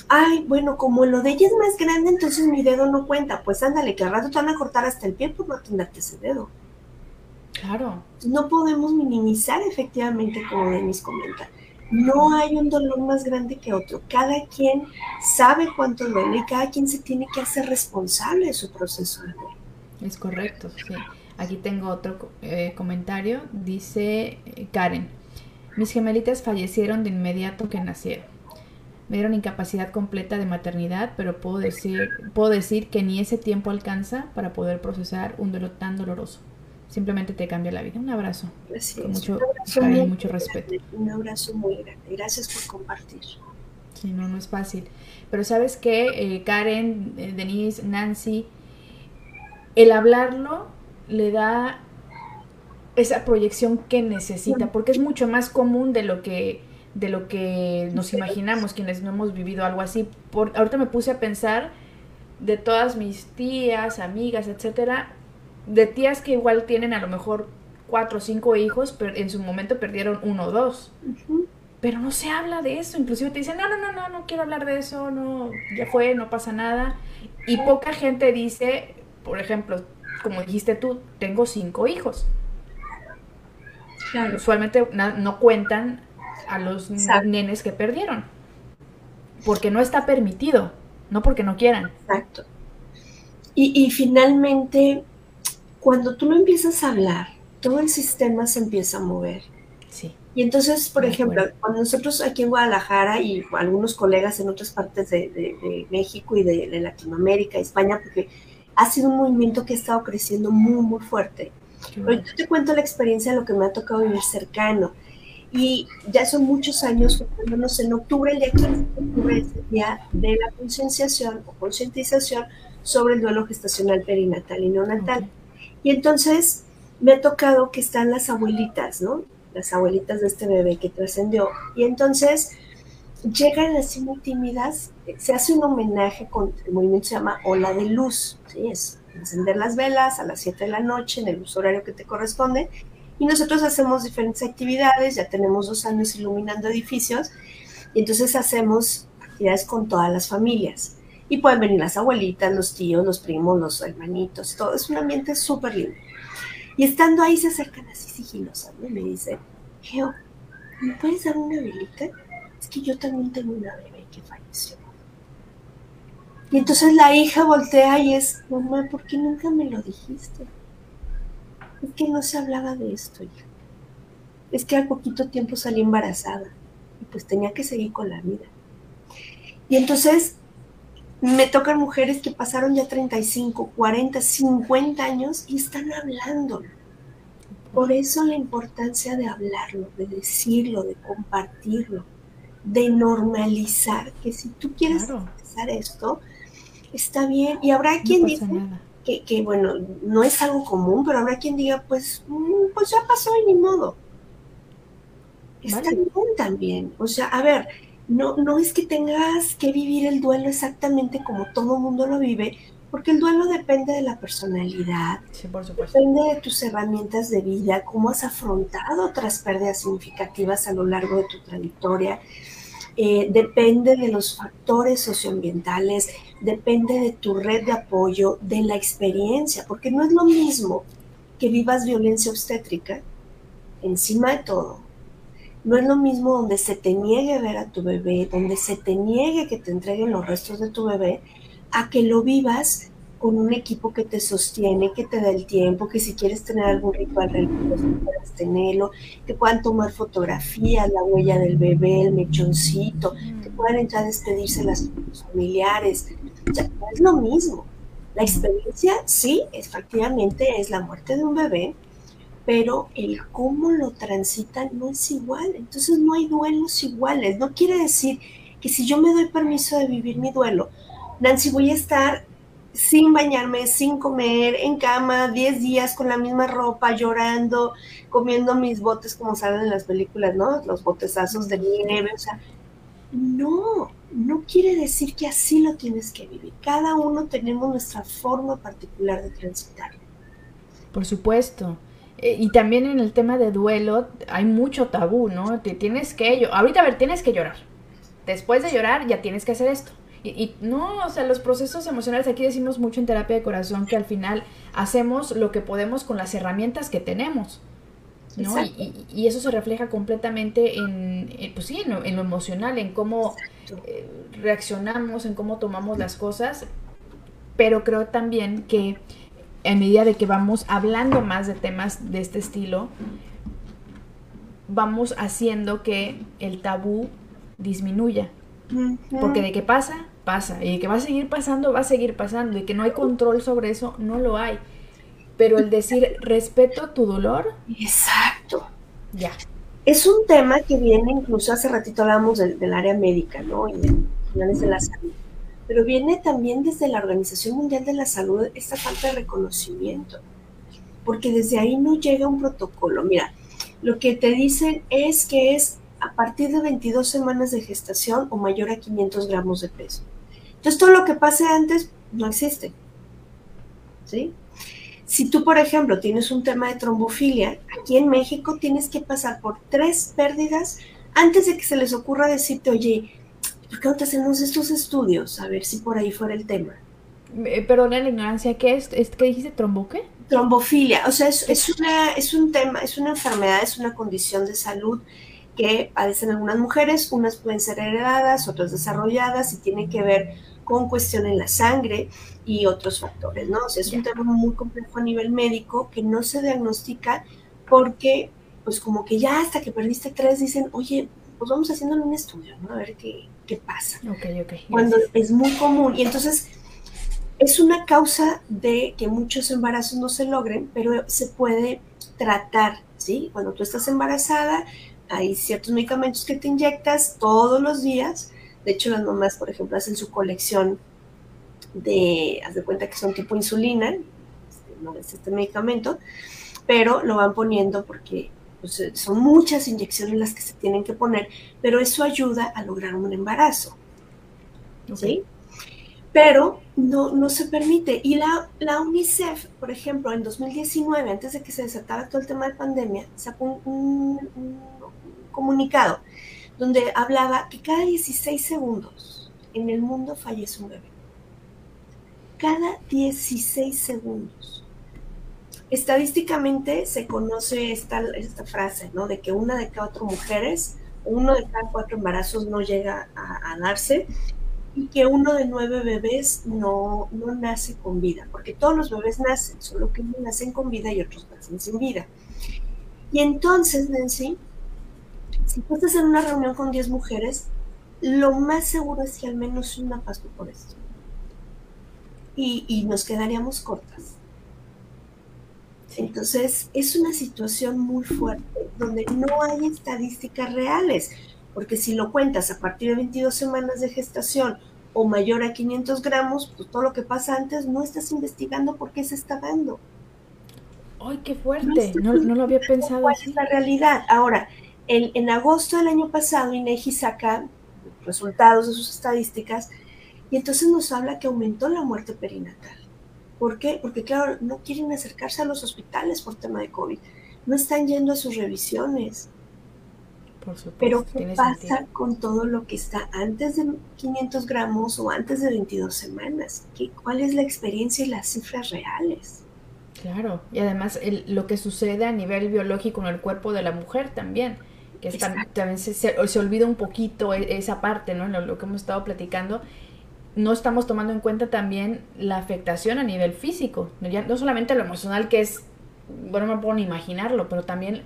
ay, bueno, como lo de ella es más grande, entonces mi dedo no cuenta. Pues ándale, que al rato te van a cortar hasta el pie por no atenderte ese dedo. Claro. No podemos minimizar efectivamente, como Denis comenta no hay un dolor más grande que otro. Cada quien sabe cuánto duele y cada quien se tiene que hacer responsable de su proceso de duelo. Es correcto, sí. Aquí tengo otro eh, comentario. Dice eh, Karen, mis gemelitas fallecieron de inmediato que nacieron. Me dieron incapacidad completa de maternidad, pero puedo decir, puedo decir que ni ese tiempo alcanza para poder procesar un duelo tan doloroso simplemente te cambia la vida. Un abrazo. Con mucho cariño mucho respeto. Un abrazo muy grande. Gracias por compartir. Sí, no, no es fácil. Pero sabes que eh, Karen, eh, Denise, Nancy, el hablarlo le da esa proyección que necesita, porque es mucho más común de lo que de lo que nos imaginamos quienes no hemos vivido algo así. Por, ahorita me puse a pensar de todas mis tías, amigas, etcétera, de tías que igual tienen a lo mejor cuatro o cinco hijos, pero en su momento perdieron uno o dos. Pero no se habla de eso, inclusive te dicen, no, no, no, no, no quiero hablar de eso, no, ya fue, no pasa nada. Y poca gente dice, por ejemplo, como dijiste tú, tengo cinco hijos. Usualmente no cuentan a los nenes que perdieron. Porque no está permitido, no porque no quieran. Exacto. Y, y finalmente, cuando tú no empiezas a hablar, todo el sistema se empieza a mover. Sí. Y entonces, por ejemplo, cuando nosotros aquí en Guadalajara y algunos colegas en otras partes de, México y de, Latinoamérica, España, porque ha sido un movimiento que ha estado creciendo muy, muy fuerte. Pero yo te cuento la experiencia de lo que me ha tocado vivir cercano. Y ya son muchos años, menos en octubre, el día 15 de octubre es el día de la concienciación o concientización sobre el duelo gestacional perinatal y neonatal. Y entonces me ha tocado que están las abuelitas, ¿no? Las abuelitas de este bebé que trascendió. Y entonces llegan así muy tímidas, se hace un homenaje con el movimiento se llama Ola de Luz, ¿sí? Es encender las velas a las 7 de la noche en el horario que te corresponde. Y nosotros hacemos diferentes actividades, ya tenemos dos años iluminando edificios, y entonces hacemos actividades con todas las familias. Y pueden venir las abuelitas, los tíos, los primos, los hermanitos, todo. Es un ambiente súper lindo. Y estando ahí se acercan así sigilosamente y me dicen, Geo, ¿me puedes dar una velita? Es que yo también tengo una bebé que falleció. Y entonces la hija voltea y es, mamá, ¿por qué nunca me lo dijiste? Es que no se hablaba de esto, hija. es que al poquito tiempo salí embarazada y pues tenía que seguir con la vida. Y entonces me tocan mujeres que pasaron ya 35, 40, 50 años y están hablando. Por eso la importancia de hablarlo, de decirlo, de compartirlo, de normalizar que si tú quieres Claro. hacer esto, está bien. Y habrá quien no nada. que, que, bueno, no es algo común, pero habrá quien diga, pues, mm, pues ya pasó y ni modo. Está Vale. bien también. O sea, a ver, no, no es que tengas que vivir el duelo exactamente como todo mundo lo vive, porque el duelo depende de la personalidad, Sí, por supuesto. depende de tus herramientas de vida, cómo has afrontado otras pérdidas significativas a lo largo de tu trayectoria. Eh, depende de los factores socioambientales, depende de tu red de apoyo, de la experiencia, porque no es lo mismo que vivas violencia obstétrica encima de todo. No es lo mismo donde se te niegue ver a tu bebé, donde se te niegue que te entreguen los restos de tu bebé, a que lo vivas con un equipo que te sostiene, que te da el tiempo, que si quieres tener algún ritual religioso puedas tenerlo, que puedan tomar fotografías, la huella del bebé, el mechoncito, que puedan entrar a despedirse las familiares. O sea, no es lo mismo. La experiencia, sí, efectivamente es la muerte de un bebé, pero el cómo lo transitan no es igual. Entonces no hay duelos iguales. No quiere decir que si yo me doy permiso de vivir mi duelo, Nancy, voy a estar sin bañarme, sin comer, en cama, 10 días con la misma ropa, llorando, comiendo mis botes como salen en las películas, ¿no? Los botezazos de nieve, o sea, no, no quiere decir que así lo tienes que vivir. Cada uno tenemos nuestra forma particular de transitar. Por supuesto. Eh, Y también en el tema de duelo hay mucho tabú, ¿no? Te tienes que yo, ahorita a ver, tienes que llorar. Después de llorar ya tienes que hacer esto. Y, y no, o sea, los procesos emocionales, aquí decimos mucho en terapia de corazón que al final hacemos lo que podemos con las herramientas que tenemos. ¿no? Y, eso se refleja completamente en, en, pues sí, en lo, en lo emocional, en cómo eh, reaccionamos, en cómo tomamos las cosas, pero creo también que en medida de que vamos hablando más de temas de este estilo, vamos haciendo que el tabú disminuya. Porque de que pasa, pasa. Y de que va a seguir pasando, va a seguir pasando. Y que no hay control sobre eso, no lo hay. Pero el decir respeto tu dolor, Exacto. ya. Es un tema que viene, incluso hace ratito hablábamos del, del área médica, ¿no? Y de finales de la salud. Pero viene también desde la Organización Mundial de la Salud esta falta de reconocimiento. Porque desde ahí no llega un protocolo. Mira, lo que te dicen es que es a partir de 22 semanas de gestación o mayor a 500 gramos de peso. Entonces, todo lo que pase antes no existe. ¿Sí? Si tú, por ejemplo, tienes un tema de trombofilia, aquí en México tienes que pasar por tres pérdidas antes de que se les ocurra decirte, oye, ¿por qué no te hacemos estos estudios? A ver si por ahí fuera el tema. Eh, Perdona la ignorancia, ¿qué es? ¿Es- ¿Qué dijiste? ¿Trombo qué? Trombofilia, o sea, es, es una, es un tema, es una enfermedad, es una condición de salud que padecen algunas mujeres, unas pueden ser heredadas, otras desarrolladas y tiene que ver con cuestión en la sangre y otros factores, ¿no? O sea, es un tema muy complejo a nivel médico que no se diagnostica porque, pues como que ya hasta que perdiste tres dicen, oye, pues vamos haciéndole un estudio, ¿no? A ver qué, qué pasa Ok, ok. cuando es muy común. Y entonces es una causa de que muchos embarazos no se logren, pero se puede tratar, ¿sí? Cuando tú estás embarazada, hay ciertos medicamentos que te inyectas todos los días. De hecho, las mamás, por ejemplo, hacen su colección de, haz de cuenta que son tipo insulina, este, no es este medicamento, pero lo van poniendo porque pues, eh, son muchas inyecciones las que se tienen que poner, pero eso ayuda a lograr un embarazo. ¿sí? Pero no, no se permite. Y la, la UNICEF, por ejemplo, en 2019, antes de que se desatara todo el tema de pandemia, sacó un, un- un comunicado donde hablaba que cada 16 segundos en el mundo fallece un bebé. Cada 16 segundos. Estadísticamente se conoce esta, esta frase, ¿no? De que una de cada cuatro mujeres, uno de cada cuatro embarazos no llega a, darse y que uno de nueve bebés no, no nace con vida, porque todos los bebés nacen, solo que unos nacen con vida y otros nacen sin vida. Y entonces, Nancy, si tú estás en una reunión con 10 mujeres, lo más seguro es que al menos una pasó por esto. Y, y nos quedaríamos cortas. Entonces, es una situación muy fuerte donde no hay estadísticas reales, porque si lo cuentas a partir de 22 semanas de gestación o mayor a 500 gramos, pues todo lo que pasa antes no estás investigando por qué se está dando. ¡Ay, qué fuerte! No, no, lo había pensado ¿Cuál es la realidad? Ahora, en, en agosto del año pasado, INEGI saca resultados de sus estadísticas y entonces nos habla que aumentó la muerte perinatal. ¿Por qué? Porque, claro, no quieren acercarse a los hospitales por tema de COVID. No están yendo a sus revisiones. Por supuesto, Pero, ¿qué pasa sentido. con todo lo que está antes de 500 gramos o antes de 22 semanas? ¿Qué, ¿Cuál es la experiencia y las cifras reales? Claro, y además el- lo que sucede a nivel biológico en el cuerpo de la mujer también, que es también se, se- se olvida un poquito e- esa parte, ¿no? Lo, lo que hemos estado platicando. No estamos tomando en cuenta también la afectación a nivel físico, ya, no solamente lo emocional, que es, bueno, no me puedo ni imaginarlo, pero también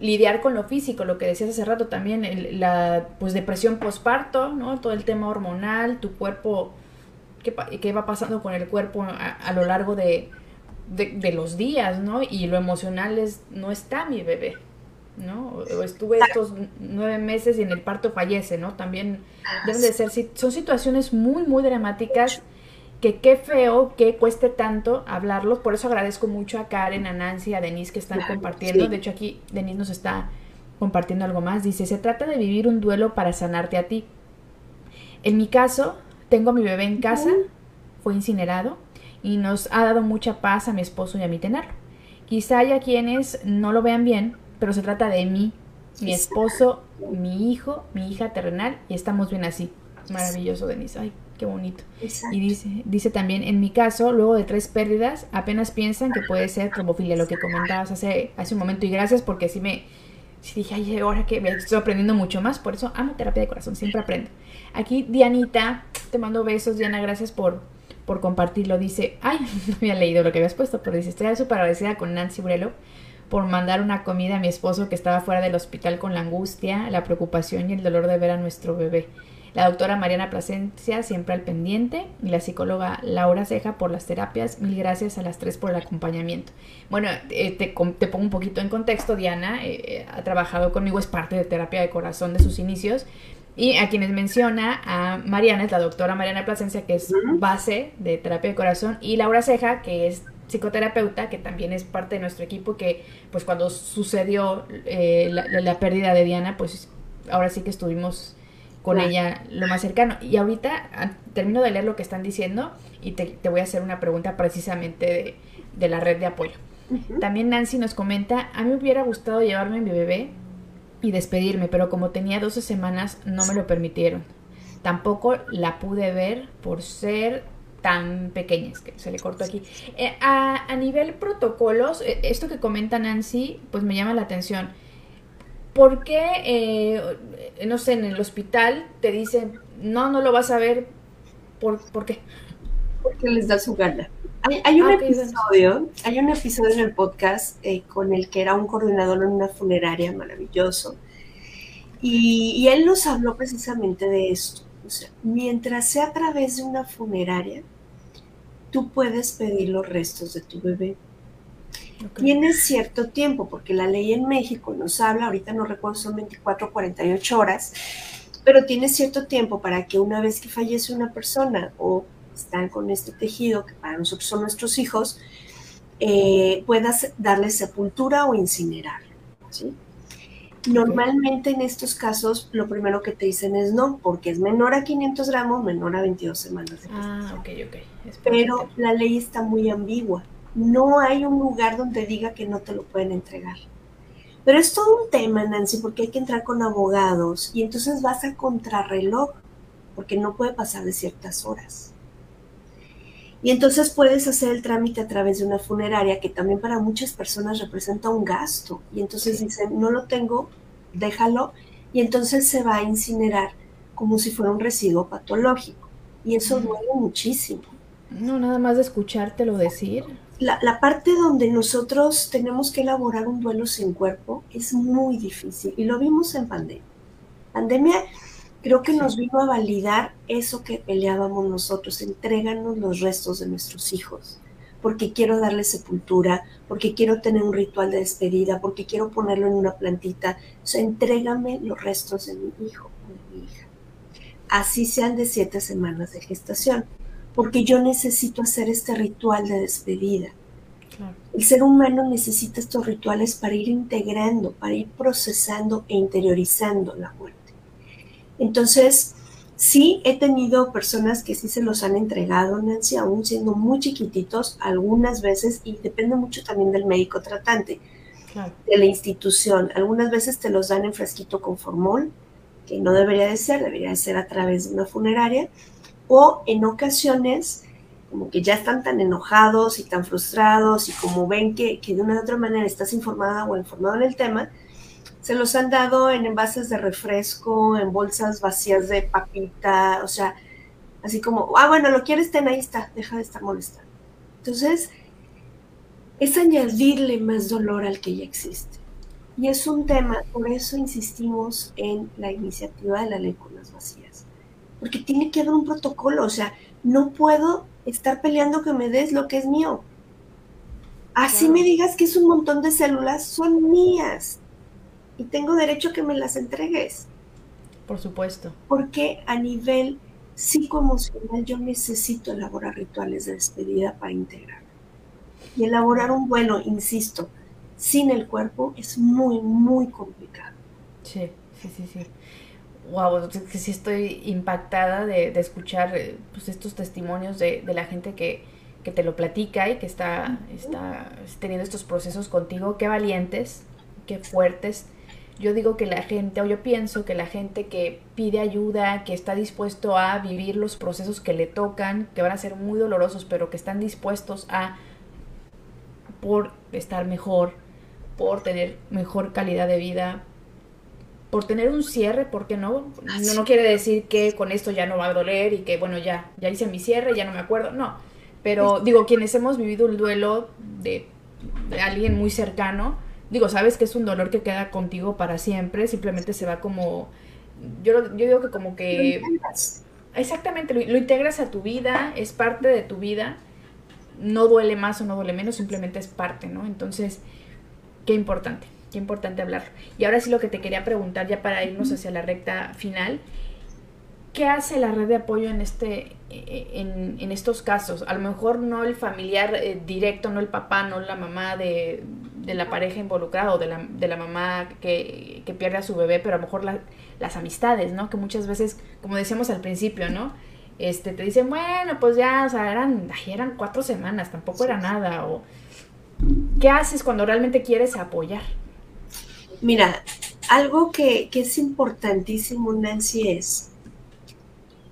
lidiar con lo físico, lo que decías hace rato también, el- la pues depresión postparto, ¿no? Todo el tema hormonal, tu cuerpo, qué, qué va pasando con el cuerpo a, a lo largo de, de, de los días, ¿no? Y lo emocional es, no está mi bebé, ¿no? Estuve estos nueve meses y en el parto fallece, ¿no? También deben de ser, son situaciones muy, muy dramáticas que qué feo que cueste tanto hablarlos, por eso agradezco mucho a Karen, a Nancy, a Denise que están compartiendo, sí. de hecho aquí Denise nos está compartiendo algo más, dice, se trata de vivir un duelo para sanarte a ti. En mi caso, tengo a mi bebé en casa, fue incinerado y nos ha dado mucha paz a mi esposo y a mí tenerlo. Quizá haya quienes no lo vean bien, pero se trata de mí, mi esposo, mi hijo, mi hija terrenal y estamos bien así. Maravilloso, Denise. Ay, qué bonito. Exacto. Y dice, dice también, en mi caso, luego de tres pérdidas, apenas piensan que puede ser tromofilia, lo que comentabas hace, hace un momento. Y gracias porque sí me sí dije, ay, ahora que me estoy aprendiendo mucho más, por eso amo terapia de corazón, siempre aprendo. Aquí Dianita, te mando besos, Diana, gracias por, por compartirlo. Dice, ay, no había leído lo que habías puesto, pero dice, estoy súper agradecida con Nancy Brelo por mandar una comida a mi esposo que estaba fuera del hospital con la angustia, la preocupación y el dolor de ver a nuestro bebé. La doctora Mariana Plasencia siempre al pendiente y la psicóloga Laura Ceja por las terapias. Mil gracias a las tres por el acompañamiento. Bueno, eh, te, pongo un poquito en contexto. Diana eh, ha trabajado conmigo, es parte de terapia de corazón de sus inicios. Y a quienes menciona a Mariana es la doctora Mariana Plasencia, que es base de terapia de corazón, y Laura Ceja, que es psicoterapeuta, que también es parte de nuestro equipo, que pues cuando sucedió eh, la, pérdida de Diana, pues ahora sí que estuvimos con Claro. ella lo más cercano. Y ahorita a- termino de leer lo que están diciendo y te, te voy a hacer una pregunta precisamente de, de la red de apoyo. También Nancy nos comenta, a mí me hubiera gustado llevarme a mi bebé y despedirme, pero como tenía 12 semanas no me lo permitieron. Tampoco la pude ver por ser tan pequeña, es que se le cortó aquí. Eh, a, a nivel protocolos, eh, esto que comenta Nancy, pues me llama la atención. ¿Por qué, eh, no sé, en el hospital te dicen, no, no lo vas a ver? ¿Por, ¿por qué? porque les da su gana. Hay, hay un Ah, bueno. episodio, hay un episodio en el podcast eh, con el que era un coordinador en una funeraria maravilloso. Y, y él nos habló precisamente de esto. O sea, mientras sea a través de una funeraria, tú puedes pedir los restos de tu bebé. Ok. Tienes cierto tiempo, porque la ley en México nos habla, ahorita no recuerdo, son 24 o 48 horas, pero tienes cierto tiempo para que una vez que fallece una persona o están con este tejido, que para nosotros son nuestros hijos, eh, puedas darle sepultura o incinerar. ¿sí? Normalmente en estos casos lo primero que te dicen es no, porque es menor a 500 gramos, menor a 22 semanas de Ah, ok, ok. Es pero la ley está muy ambigua. No hay un lugar donde diga que no te lo pueden entregar. Pero es todo un tema, Nancy, porque hay que entrar con abogados y entonces vas a contrarreloj, porque no puede pasar de ciertas horas. Y entonces puedes hacer el trámite a través de una funeraria que también para muchas personas representa un gasto. Y entonces dicen, no lo tengo, déjalo. Y entonces se va a incinerar como si fuera un residuo patológico. Y eso Mm. duele muchísimo. No, nada más de escuchártelo decir, la, la, parte donde nosotros tenemos que elaborar un duelo sin cuerpo es muy difícil y lo vimos en pandemia. Pandemia creo que nos vino a validar eso que peleábamos nosotros, entréganos los restos de nuestros hijos, porque quiero darle sepultura, porque quiero tener un ritual de despedida, porque quiero ponerlo en una plantita, o sea, entrégame los restos de mi hijo o de mi hija. Así sean de siete semanas de gestación porque yo necesito hacer este ritual de despedida. El ser humano necesita estos rituales para ir integrando, para ir procesando e interiorizando la muerte. Entonces, sí he tenido personas que sí se los han entregado, Nancy, aún siendo muy chiquititos, algunas veces, y depende mucho también del médico tratante, de la institución. Algunas veces te los dan en frasquito con formol, que no debería de ser, debería de ser a través de una funeraria o en ocasiones como que ya están tan enojados y tan frustrados y como ven que, de una u otra manera estás informada o informado en el tema, se los han dado en envases de refresco, en bolsas vacías de papita, o sea, así como, ah, bueno, lo quieres, ten, ahí está, deja de estar molestando. Entonces, es añadirle más dolor al que ya existe. Y es un tema, por eso insistimos en la iniciativa de la ley con las vacías porque tiene que haber un protocolo, o sea, no puedo estar peleando que me des lo que es mío. Así me digas que es un montón de células, son mías y tengo derecho a que me las entregues. Por supuesto. Porque a nivel psicoemocional yo necesito elaborar rituales de despedida para integrar. Y elaborar un vuelo, insisto, sin el cuerpo es muy, muy complicado. Sí, sí, sí, sí wow, que sí estoy impactada de, escuchar eh, pues, estos testimonios de, la gente que, te lo platica y que está, está teniendo estos procesos contigo. Qué valientes, qué fuertes. Yo digo que la gente, o yo pienso que la gente que pide ayuda, que está dispuesto a vivir los procesos que le tocan, que van a ser muy dolorosos, pero que están dispuestos a, por estar mejor, por tener mejor calidad de vida, por tener un cierre, ¿por qué no? No, no quiere decir que con esto ya no va a doler y que, bueno, ya, ya hice mi cierre, ya no me acuerdo, no. Pero digo, quienes hemos vivido el duelo de, alguien muy cercano, digo, sabes que es un dolor que queda contigo para siempre, simplemente se va como, yo, yo digo que como que... Exactamente, lo, lo integras a tu vida, es parte de tu vida, no duele más o no duele menos, simplemente es parte, ¿no? Entonces, qué importante importante hablar. Y ahora sí lo que te quería preguntar ya para irnos hacia la recta final. ¿Qué hace la red de apoyo en, este, eh, en, estos casos? A lo mejor no el familiar eh, directo, no el papá, no la mamá de, la pareja involucrada o de la, de la mamá que, pierde a su bebé, pero a lo mejor las amistades, ¿no? Que muchas veces, como decíamos al principio, ¿no? Este, te dicen, bueno, pues ya, o sea, eran, eran cuatro semanas, tampoco era nada. O, ¿Qué haces cuando realmente quieres apoyar? Mira, algo que, es importantísimo, Nancy, es,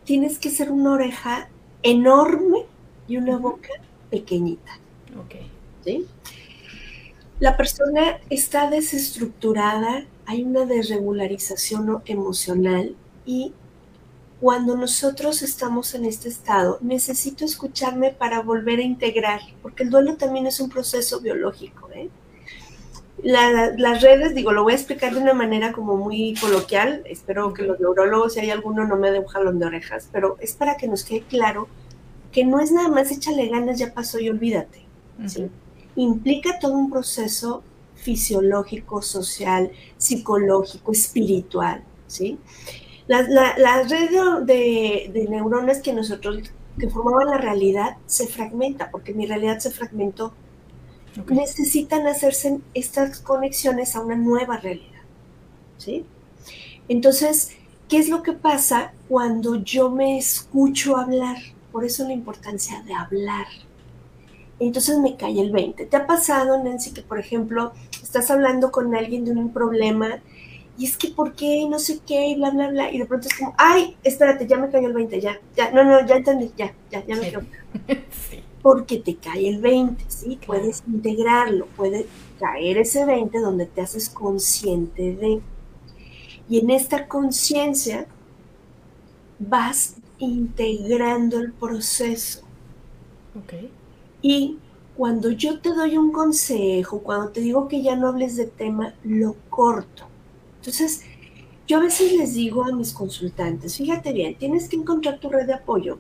tienes que ser una oreja enorme y una boca pequeñita. Ok. ¿Sí? La persona está desestructurada, hay una desregularización emocional y cuando nosotros estamos en este estado, necesito escucharme para volver a integrar, porque el duelo también es un proceso biológico. ¿eh? las redes, digo, lo voy a explicar de una manera como muy coloquial, espero que los neurólogos, si hay alguno, no me dé un jalón de orejas, pero es para que nos quede claro que no es nada más échale ganas, ya pasó y olvídate. Implica todo un proceso fisiológico, social, psicológico, espiritual. ¿sí? La, la, red de, de, neuronas que nosotros, que formaban la realidad, se fragmenta, porque mi realidad se fragmentó necesitan hacerse estas conexiones a una nueva realidad. ¿sí? Entonces, ¿qué es lo que pasa cuando yo me escucho hablar? Por eso la importancia de hablar. Entonces me cae el 20. ¿Te ha pasado, Nancy, que por ejemplo estás hablando con alguien de un problema y es que por qué, no sé qué, y bla, bla, bla, y de pronto es como, ay, espérate, ya me cayó el 20, ya, ya, no, no, ya entendí, ya, ya, ya me quedo. sí porque te cae el 20, ¿sí? Puedes integrarlo, puede caer ese 20 donde te haces consciente de. Y en esta conciencia vas integrando el proceso. Okay. Y cuando yo te doy un consejo, cuando te digo que ya no hables de tema, lo corto. Entonces, yo a veces les digo a mis consultantes, fíjate bien, tienes que encontrar tu red de apoyo.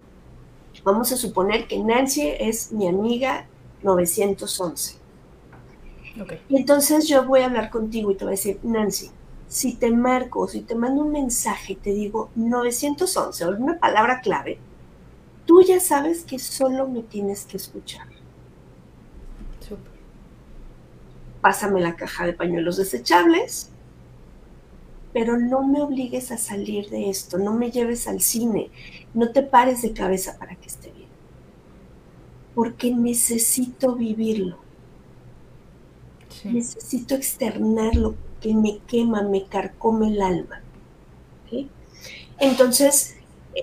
Vamos a suponer que Nancy es mi amiga 911. Okay. Y entonces yo voy a hablar contigo y te voy a decir, Nancy, si te marco, si te mando un mensaje y te digo 911 o una palabra clave, tú ya sabes que solo me tienes que escuchar. Pásame la caja de pañuelos desechables, pero no me obligues a salir de esto, no me lleves al cine, no te pares de cabeza para que esté bien, porque necesito vivirlo. Necesito externar lo que me quema, me carcome el alma. Entonces,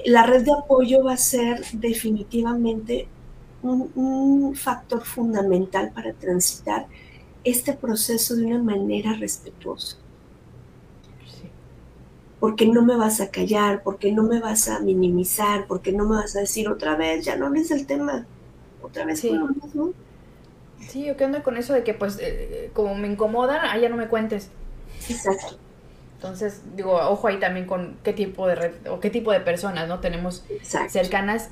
la red de apoyo va a ser definitivamente un, factor fundamental para transitar este proceso de una manera respetuosa. Porque no me vas a callar, porque no me vas a minimizar, porque no me vas a decir otra vez, ya no hables del tema, otra vez sí. Sí, yo qué onda con eso de que pues eh, como me incomoda, ah, ya no me cuentes. Exacto. Entonces, digo, ojo ahí también con qué tipo de red o qué tipo de personas, ¿no? Tenemos cercanas.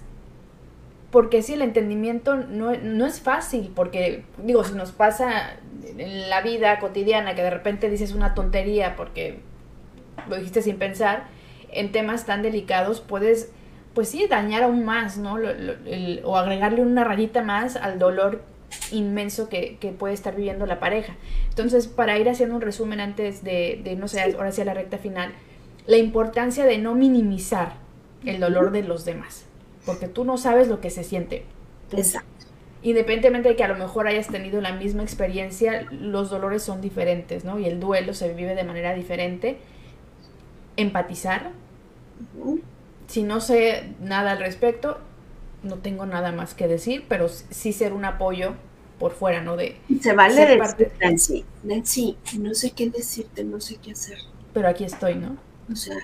Porque sí, el entendimiento no, no, es fácil, porque, digo, si nos pasa en la vida cotidiana que de repente dices una tontería porque lo dijiste sin pensar, en temas tan delicados puedes, pues sí, dañar aún más, ¿no? o agregarle una rayita más al dolor inmenso que, puede estar viviendo la pareja. Entonces, para ir haciendo un resumen antes de, no sé, ahora sí a la recta final, la importancia de no minimizar el dolor de los demás, porque tú no sabes lo que se siente. Exacto. Independientemente de que a lo mejor hayas tenido la misma experiencia, los dolores son diferentes, ¿no? Y el duelo se vive de manera diferente. Empatizar. Si no sé nada al respecto, no tengo nada más que decir, pero sí ser un apoyo por fuera, ¿no? De Se vale decir, Nancy, Nancy, no sé qué decirte, no sé qué hacer. Pero aquí estoy, ¿no? O sea,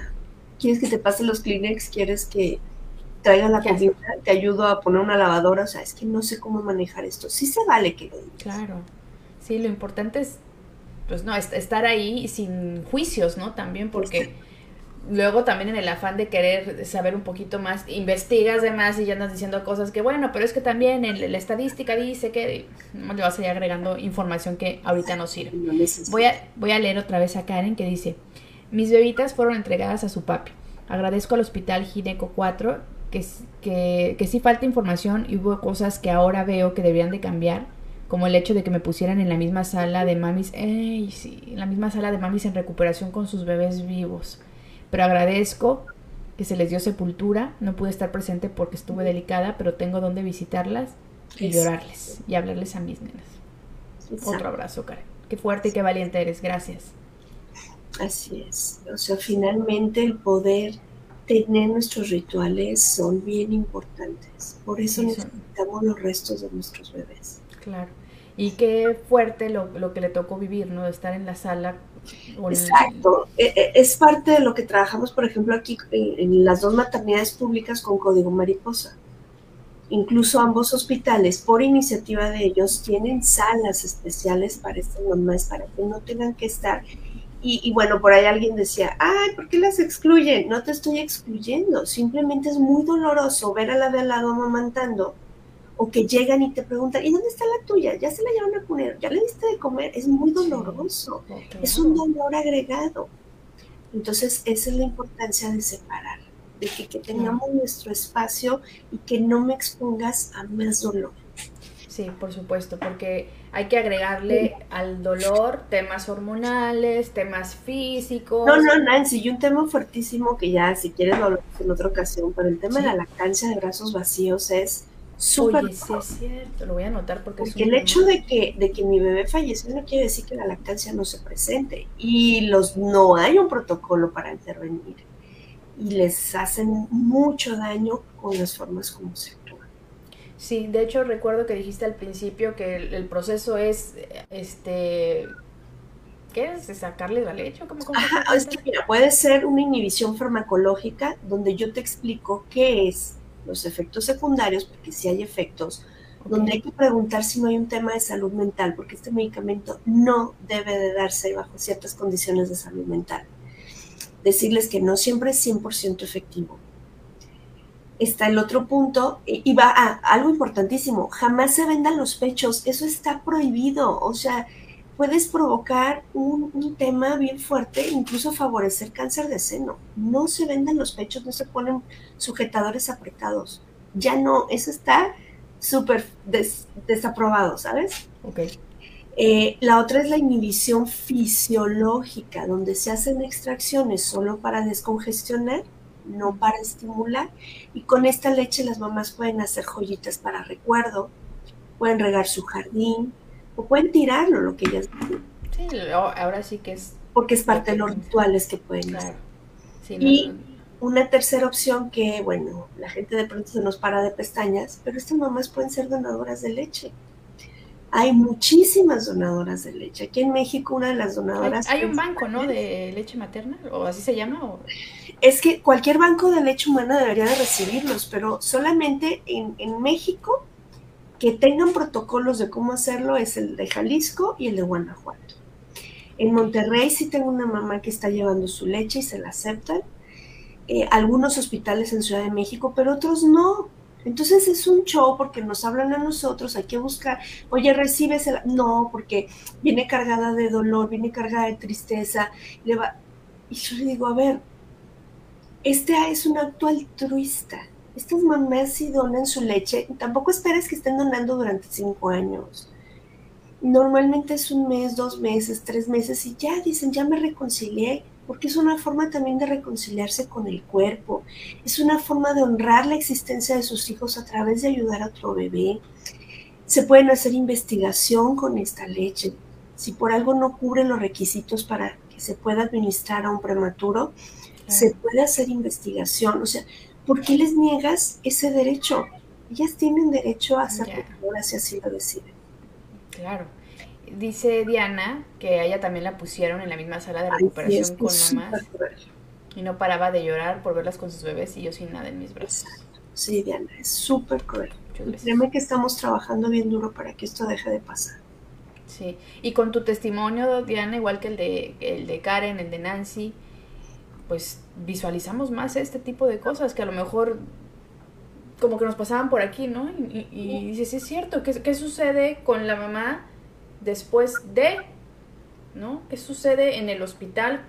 ¿quieres que te pase los Kleenex? ¿Quieres que traiga la comida? ¿Te ayudo a poner una lavadora? O sea, es que no sé cómo manejar esto. Sí se vale que lo digas. Claro. Sí, lo importante es, pues no, estar ahí sin juicios, ¿no? También porque luego también en el afán de querer saber un poquito más, investigas de más y ya andas diciendo cosas que, bueno, pero es que también en la estadística dice que no le vas a ir agregando información que ahorita no sirve. Voy a, voy a leer otra vez a Karen que dice, mis bebitas fueron entregadas a su papi. Agradezco al hospital Gineco 4 que, que, que sí falta información y hubo cosas que ahora veo que deberían de cambiar como el hecho de que me pusieran en la misma sala de mamis, ey, sí, en la misma sala de mamis en recuperación con sus bebés vivos pero agradezco que se les dio sepultura. No pude estar presente porque estuve delicada, pero tengo donde visitarlas y llorarles y hablarles a mis nenas. Otro abrazo, Karen. Qué fuerte y qué valiente eres. Gracias. Así es. O sea, finalmente el poder tener nuestros rituales son bien importantes. Por eso necesitamos los restos de nuestros bebés. Claro. Y qué fuerte lo, lo que le tocó vivir, ¿no? Estar en la sala Exacto. E, e, es parte de lo que trabajamos, por ejemplo, aquí en las dos maternidades públicas con Código Mariposa. Incluso ambos hospitales, por iniciativa de ellos, tienen salas especiales para estas mamás, para que no tengan que estar. Y, bueno, por ahí alguien decía, ay, ¿por qué las excluyen? No te estoy excluyendo, simplemente es muy doloroso ver a la de al lado amamantando o que llegan y te preguntan, ¿y dónde está la tuya? ¿Ya se la llevan a poner? ¿Ya le diste de comer? Es muy doloroso, es un dolor agregado. Entonces, esa es la importancia de separar, de que, tengamos nuestro espacio y que no me expongas a más dolor. Sí, por supuesto, porque hay que agregarle al dolor temas hormonales, temas físicos. No, no, Nancy, y un tema fuertísimo que ya, si quieres, lo hablamos en otra ocasión, pero el tema de la lactancia de brazos vacíos es Súper sí es cierto, lo voy a anotar porque, porque el hecho de que, de que mi bebé falleció no quiere decir que la lactancia no se presente y los no hay un protocolo para intervenir y les hacen mucho daño con las formas como se. Sí, de hecho recuerdo que dijiste al principio que el, proceso es este ¿Qué es? ¿Sacarle la leche? ¿Cómo, es que mira, puede ser una inhibición farmacológica donde yo te explico qué es los efectos secundarios, porque si hay efectos, donde hay que preguntar si no hay un tema de salud mental, porque este medicamento no debe de darse bajo ciertas condiciones de salud mental. Decirles que no siempre es 100% efectivo. Está el otro punto, y va a algo importantísimo, jamás se vendan los pechos, eso está prohibido, o sea, puedes provocar un, un, tema bien fuerte, incluso favorecer cáncer de seno. No se vendan los pechos, no se ponen sujetadores apretados. Ya no, eso está súper desaprobado, ¿sabes? Ok. Eh, la otra es la inhibición fisiológica, donde se hacen extracciones solo para descongestionar, no para estimular. Y con esta leche las mamás pueden hacer joyitas para recuerdo, pueden regar su jardín o pueden tirarlo, lo que ellas Sí, ahora sí que es... Porque es parte de los rituales que pueden claro. hacer. Sí, Y una tercera opción que, bueno, la gente de pronto se nos para de pestañas, pero estas mamás pueden ser donadoras de leche. Hay muchísimas donadoras de leche. Aquí en México una de las hay, donadoras... hay un banco, ¿no? De leche materna, o así se llama. O... Es que cualquier banco de leche humana debería de recibirlos, pero solamente en, en México que tengan protocolos de cómo hacerlo es el de Jalisco y el de Guanajuato. En Monterrey sí tengo una mamá que está llevando su leche y se la aceptan. Eh, algunos hospitales en Ciudad de México, pero otros no. Entonces es un show porque nos hablan a nosotros, hay que buscar, oye, recibes el... No, porque viene cargada de dolor, viene cargada de tristeza. Le va... Y yo le digo, a ver, este es un acto altruista. Estas mamás si donan su leche, tampoco esperes que estén donando durante cinco años. Normalmente es un mes, dos meses, tres meses y ya dicen, ya me reconcilié, porque es una forma también de reconciliarse con el cuerpo. Es una forma de honrar la existencia de sus hijos a través de ayudar a otro bebé. Se pueden hacer investigación con esta leche. Si por algo no cubre los requisitos para que se pueda administrar a un prematuro, se puede hacer investigación. O sea, ¿por qué les niegas ese derecho? Ellas tienen derecho a ser portadoras si así lo deciden. Claro. Dice Diana que a ella también la pusieron en la misma sala de Ay, sí, recuperación que con mamás y no paraba de llorar por verlas con sus bebés y yo sin nada en mis brazos. Sí, Diana, es súper cruel. Créeme que estamos trabajando bien duro para que esto deje de pasar. Sí. Y con tu testimonio, Diana, igual que el de, el de Karen, el de Nancy, pues visualizamos más este tipo de cosas que a lo mejor como que nos pasaban por aquí, ¿no? Y, y- y dices, sí es cierto, ¿qué, ¿qué sucede con la mamá después de, ¿no? ¿Qué sucede en el hospital?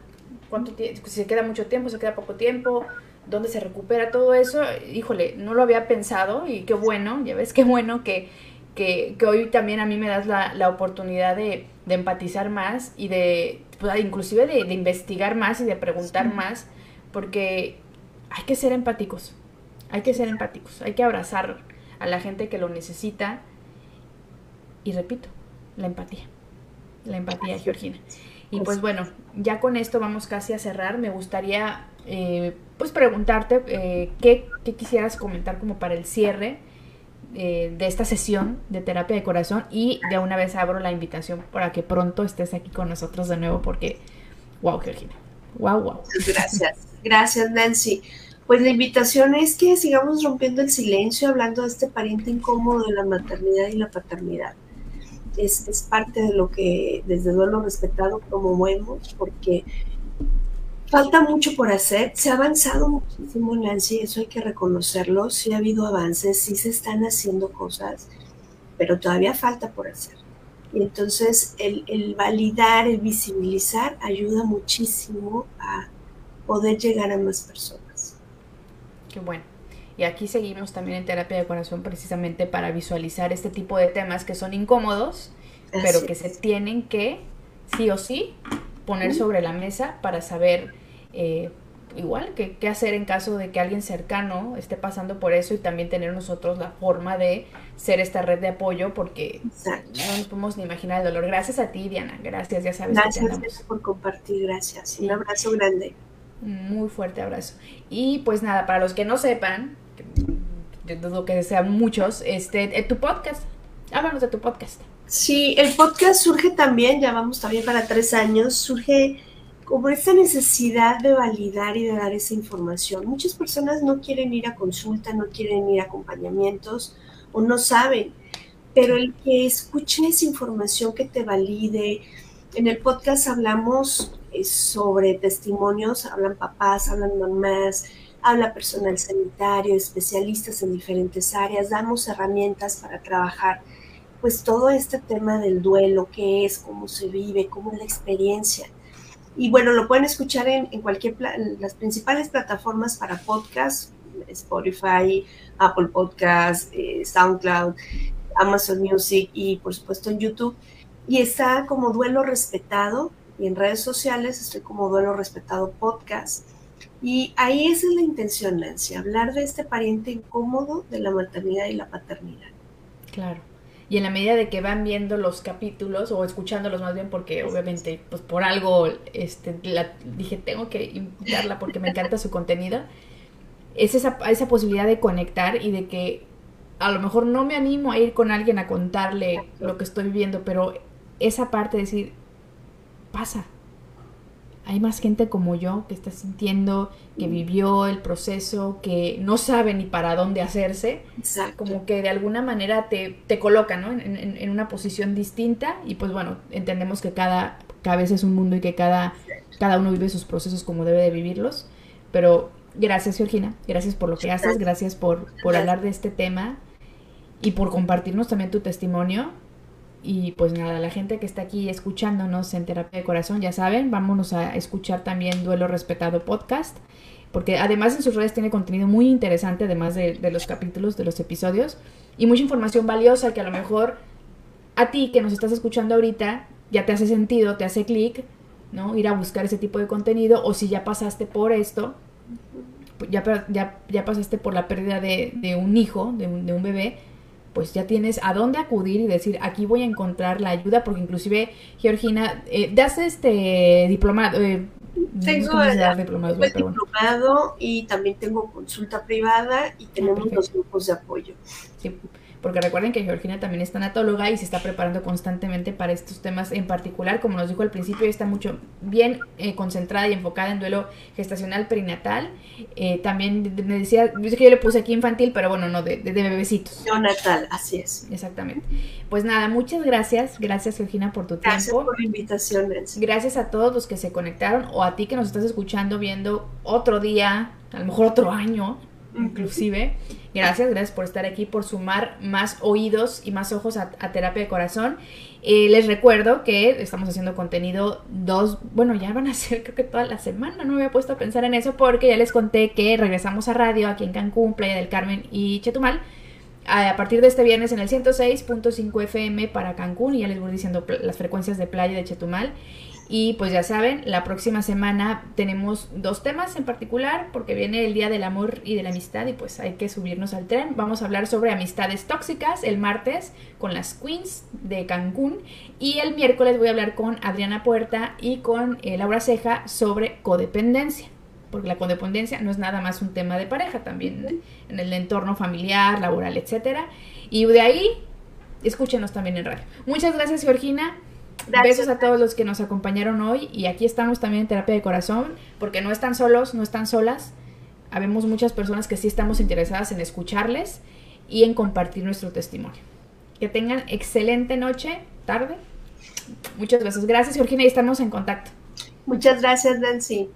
¿Cuánto tiempo? Si se queda mucho tiempo, se queda poco tiempo, ¿dónde se recupera todo eso? Híjole, no lo había pensado y qué bueno, ya ves, qué bueno que, que, que hoy también a mí me das la, la oportunidad de, de empatizar más y de, pues, inclusive de, de investigar más y de preguntar Sí. más, porque hay que ser empáticos, hay que ser empáticos, hay que abrazar a la gente que lo necesita y repito, la empatía, la empatía, Georgina. Y pues bueno, ya con esto vamos casi a cerrar. Me gustaría eh, pues preguntarte eh, ¿qué, qué quisieras comentar como para el cierre eh, de esta sesión de terapia de corazón y de una vez abro la invitación para que pronto estés aquí con nosotros de nuevo porque, wow, Georgina, wow, wow. Gracias. Gracias, Nancy. Pues la invitación es que sigamos rompiendo el silencio, hablando de este pariente incómodo de la maternidad y la paternidad. Es, es parte de lo que desde Duelo Respetado promovemos, porque falta mucho por hacer. Se ha avanzado muchísimo, Nancy, eso hay que reconocerlo. Sí ha habido avances, sí se están haciendo cosas, pero todavía falta por hacer. Y entonces el, el validar, el visibilizar ayuda muchísimo a poder llegar a más personas. Qué bueno. Y aquí seguimos también en terapia de corazón precisamente para visualizar este tipo de temas que son incómodos, pero que se tienen que, sí o sí, poner sobre la mesa para saber eh, igual qué hacer en caso de que alguien cercano esté pasando por eso y también tener nosotros la forma de ser esta red de apoyo porque Exacto. no nos podemos ni imaginar el dolor. Gracias a ti, Diana. Gracias, ya sabes Gracias por compartir, gracias. Sí. Un abrazo grande. Un muy fuerte abrazo. Y pues nada, para los que no sepan, yo dudo que sean muchos, este, tu podcast. Háblanos de tu podcast. Sí, el podcast surge también, ya vamos también para tres años, surge como esta necesidad de validar y de dar esa información. Muchas personas no quieren ir a consulta, no quieren ir a acompañamientos o no saben. pero el que escuches información que te valide. En el podcast hablamos eh, sobre testimonios, hablan papás, hablan mamás, habla personal sanitario, especialistas en diferentes áreas, damos herramientas para trabajar pues todo este tema del duelo, qué es, cómo se vive, cómo es la experiencia. Y bueno, lo pueden escuchar en, en cualquier, las principales plataformas para podcast, Spotify, Apple Podcast, eh, SoundCloud, Amazon Music y por supuesto en YouTube. Y está como Duelo Respetado y en redes sociales estoy como Duelo Respetado Podcast. Y ahí esa es la intención, Nancy, hablar de este pariente incómodo de la maternidad y la paternidad. Claro. Y en la medida de que van viendo los capítulos o escuchándolos más bien porque obviamente pues por algo este la, dije tengo que invitarla porque me encanta su contenido es esa, esa posibilidad de conectar y de que a lo mejor no me animo a ir con alguien a contarle lo que estoy viviendo, pero esa parte de decir, pasa. Hay más gente como yo que está sintiendo, que vivió el proceso, que no sabe ni para dónde hacerse. Exacto. Como que de alguna manera te, te coloca ¿no? en, en, en, una posición distinta y pues bueno, entendemos que cada cabeza es un mundo y que cada, cada uno vive sus procesos como debe de vivirlos. Pero gracias Georgina, gracias por lo que haces, gracias por, por hablar de este tema y por compartirnos también tu testimonio. Y pues nada, la gente que está aquí escuchándonos en Terapia de Corazón, ya saben, vámonos a escuchar también Duelo Respetado Podcast, porque además en sus redes tiene contenido muy interesante, además de, de los capítulos, de los episodios, y mucha información valiosa que a lo mejor a ti que nos estás escuchando ahorita ya te hace sentido, te hace clic, ¿no? Ir a buscar ese tipo de contenido, o si ya pasaste por esto, ya, ya, ya pasaste por la pérdida de, de un hijo, de un, de un bebé, pues ya tienes a dónde acudir y decir, aquí voy a encontrar la ayuda, porque inclusive, Georgina, eh, das este diplomado. Eh, tengo no sé el diplomado, diplomado y también tengo consulta privada y tenemos ah, los grupos de apoyo. Sí, porque recuerden que Georgina también es tanatóloga y se está preparando constantemente para estos temas en particular, como nos dijo al principio, está mucho bien eh, concentrada y enfocada en duelo gestacional perinatal. Eh, también me decía, yo que yo le puse aquí infantil, pero bueno, no, de, de, de bebecitos. Neonatal, así es. Exactamente. Pues nada, muchas gracias, gracias Georgina por tu gracias tiempo. Gracias por la invitación, Nancy. Gracias a todos los que se conectaron o a ti que nos estás escuchando, viendo otro día, a lo mejor otro año, inclusive. Gracias, gracias por estar aquí, por sumar más oídos y más ojos a, a terapia de corazón. Eh, les recuerdo que estamos haciendo contenido dos, bueno, ya van a ser creo que toda la semana, no me había puesto a pensar en eso porque ya les conté que regresamos a radio aquí en Cancún, Playa del Carmen y Chetumal. A partir de este viernes en el 106.5 FM para Cancún y ya les voy diciendo las frecuencias de playa de Chetumal. Y pues ya saben, la próxima semana tenemos dos temas en particular, porque viene el Día del Amor y de la Amistad y pues hay que subirnos al tren. Vamos a hablar sobre amistades tóxicas el martes con las Queens de Cancún y el miércoles voy a hablar con Adriana Puerta y con eh, Laura Ceja sobre codependencia. Porque la codependencia no es nada más un tema de pareja, también en el entorno familiar, laboral, etcétera. Y de ahí, escúchenos también en radio. Muchas gracias, Georgina. Gracias. Besos a todos los que nos acompañaron hoy y aquí estamos también en terapia de corazón porque no están solos, no están solas. Habemos muchas personas que sí estamos interesadas en escucharles y en compartir nuestro testimonio. Que tengan excelente noche, tarde. Muchas gracias. Gracias, Georgina, y estamos en contacto. Muchas gracias, Nancy.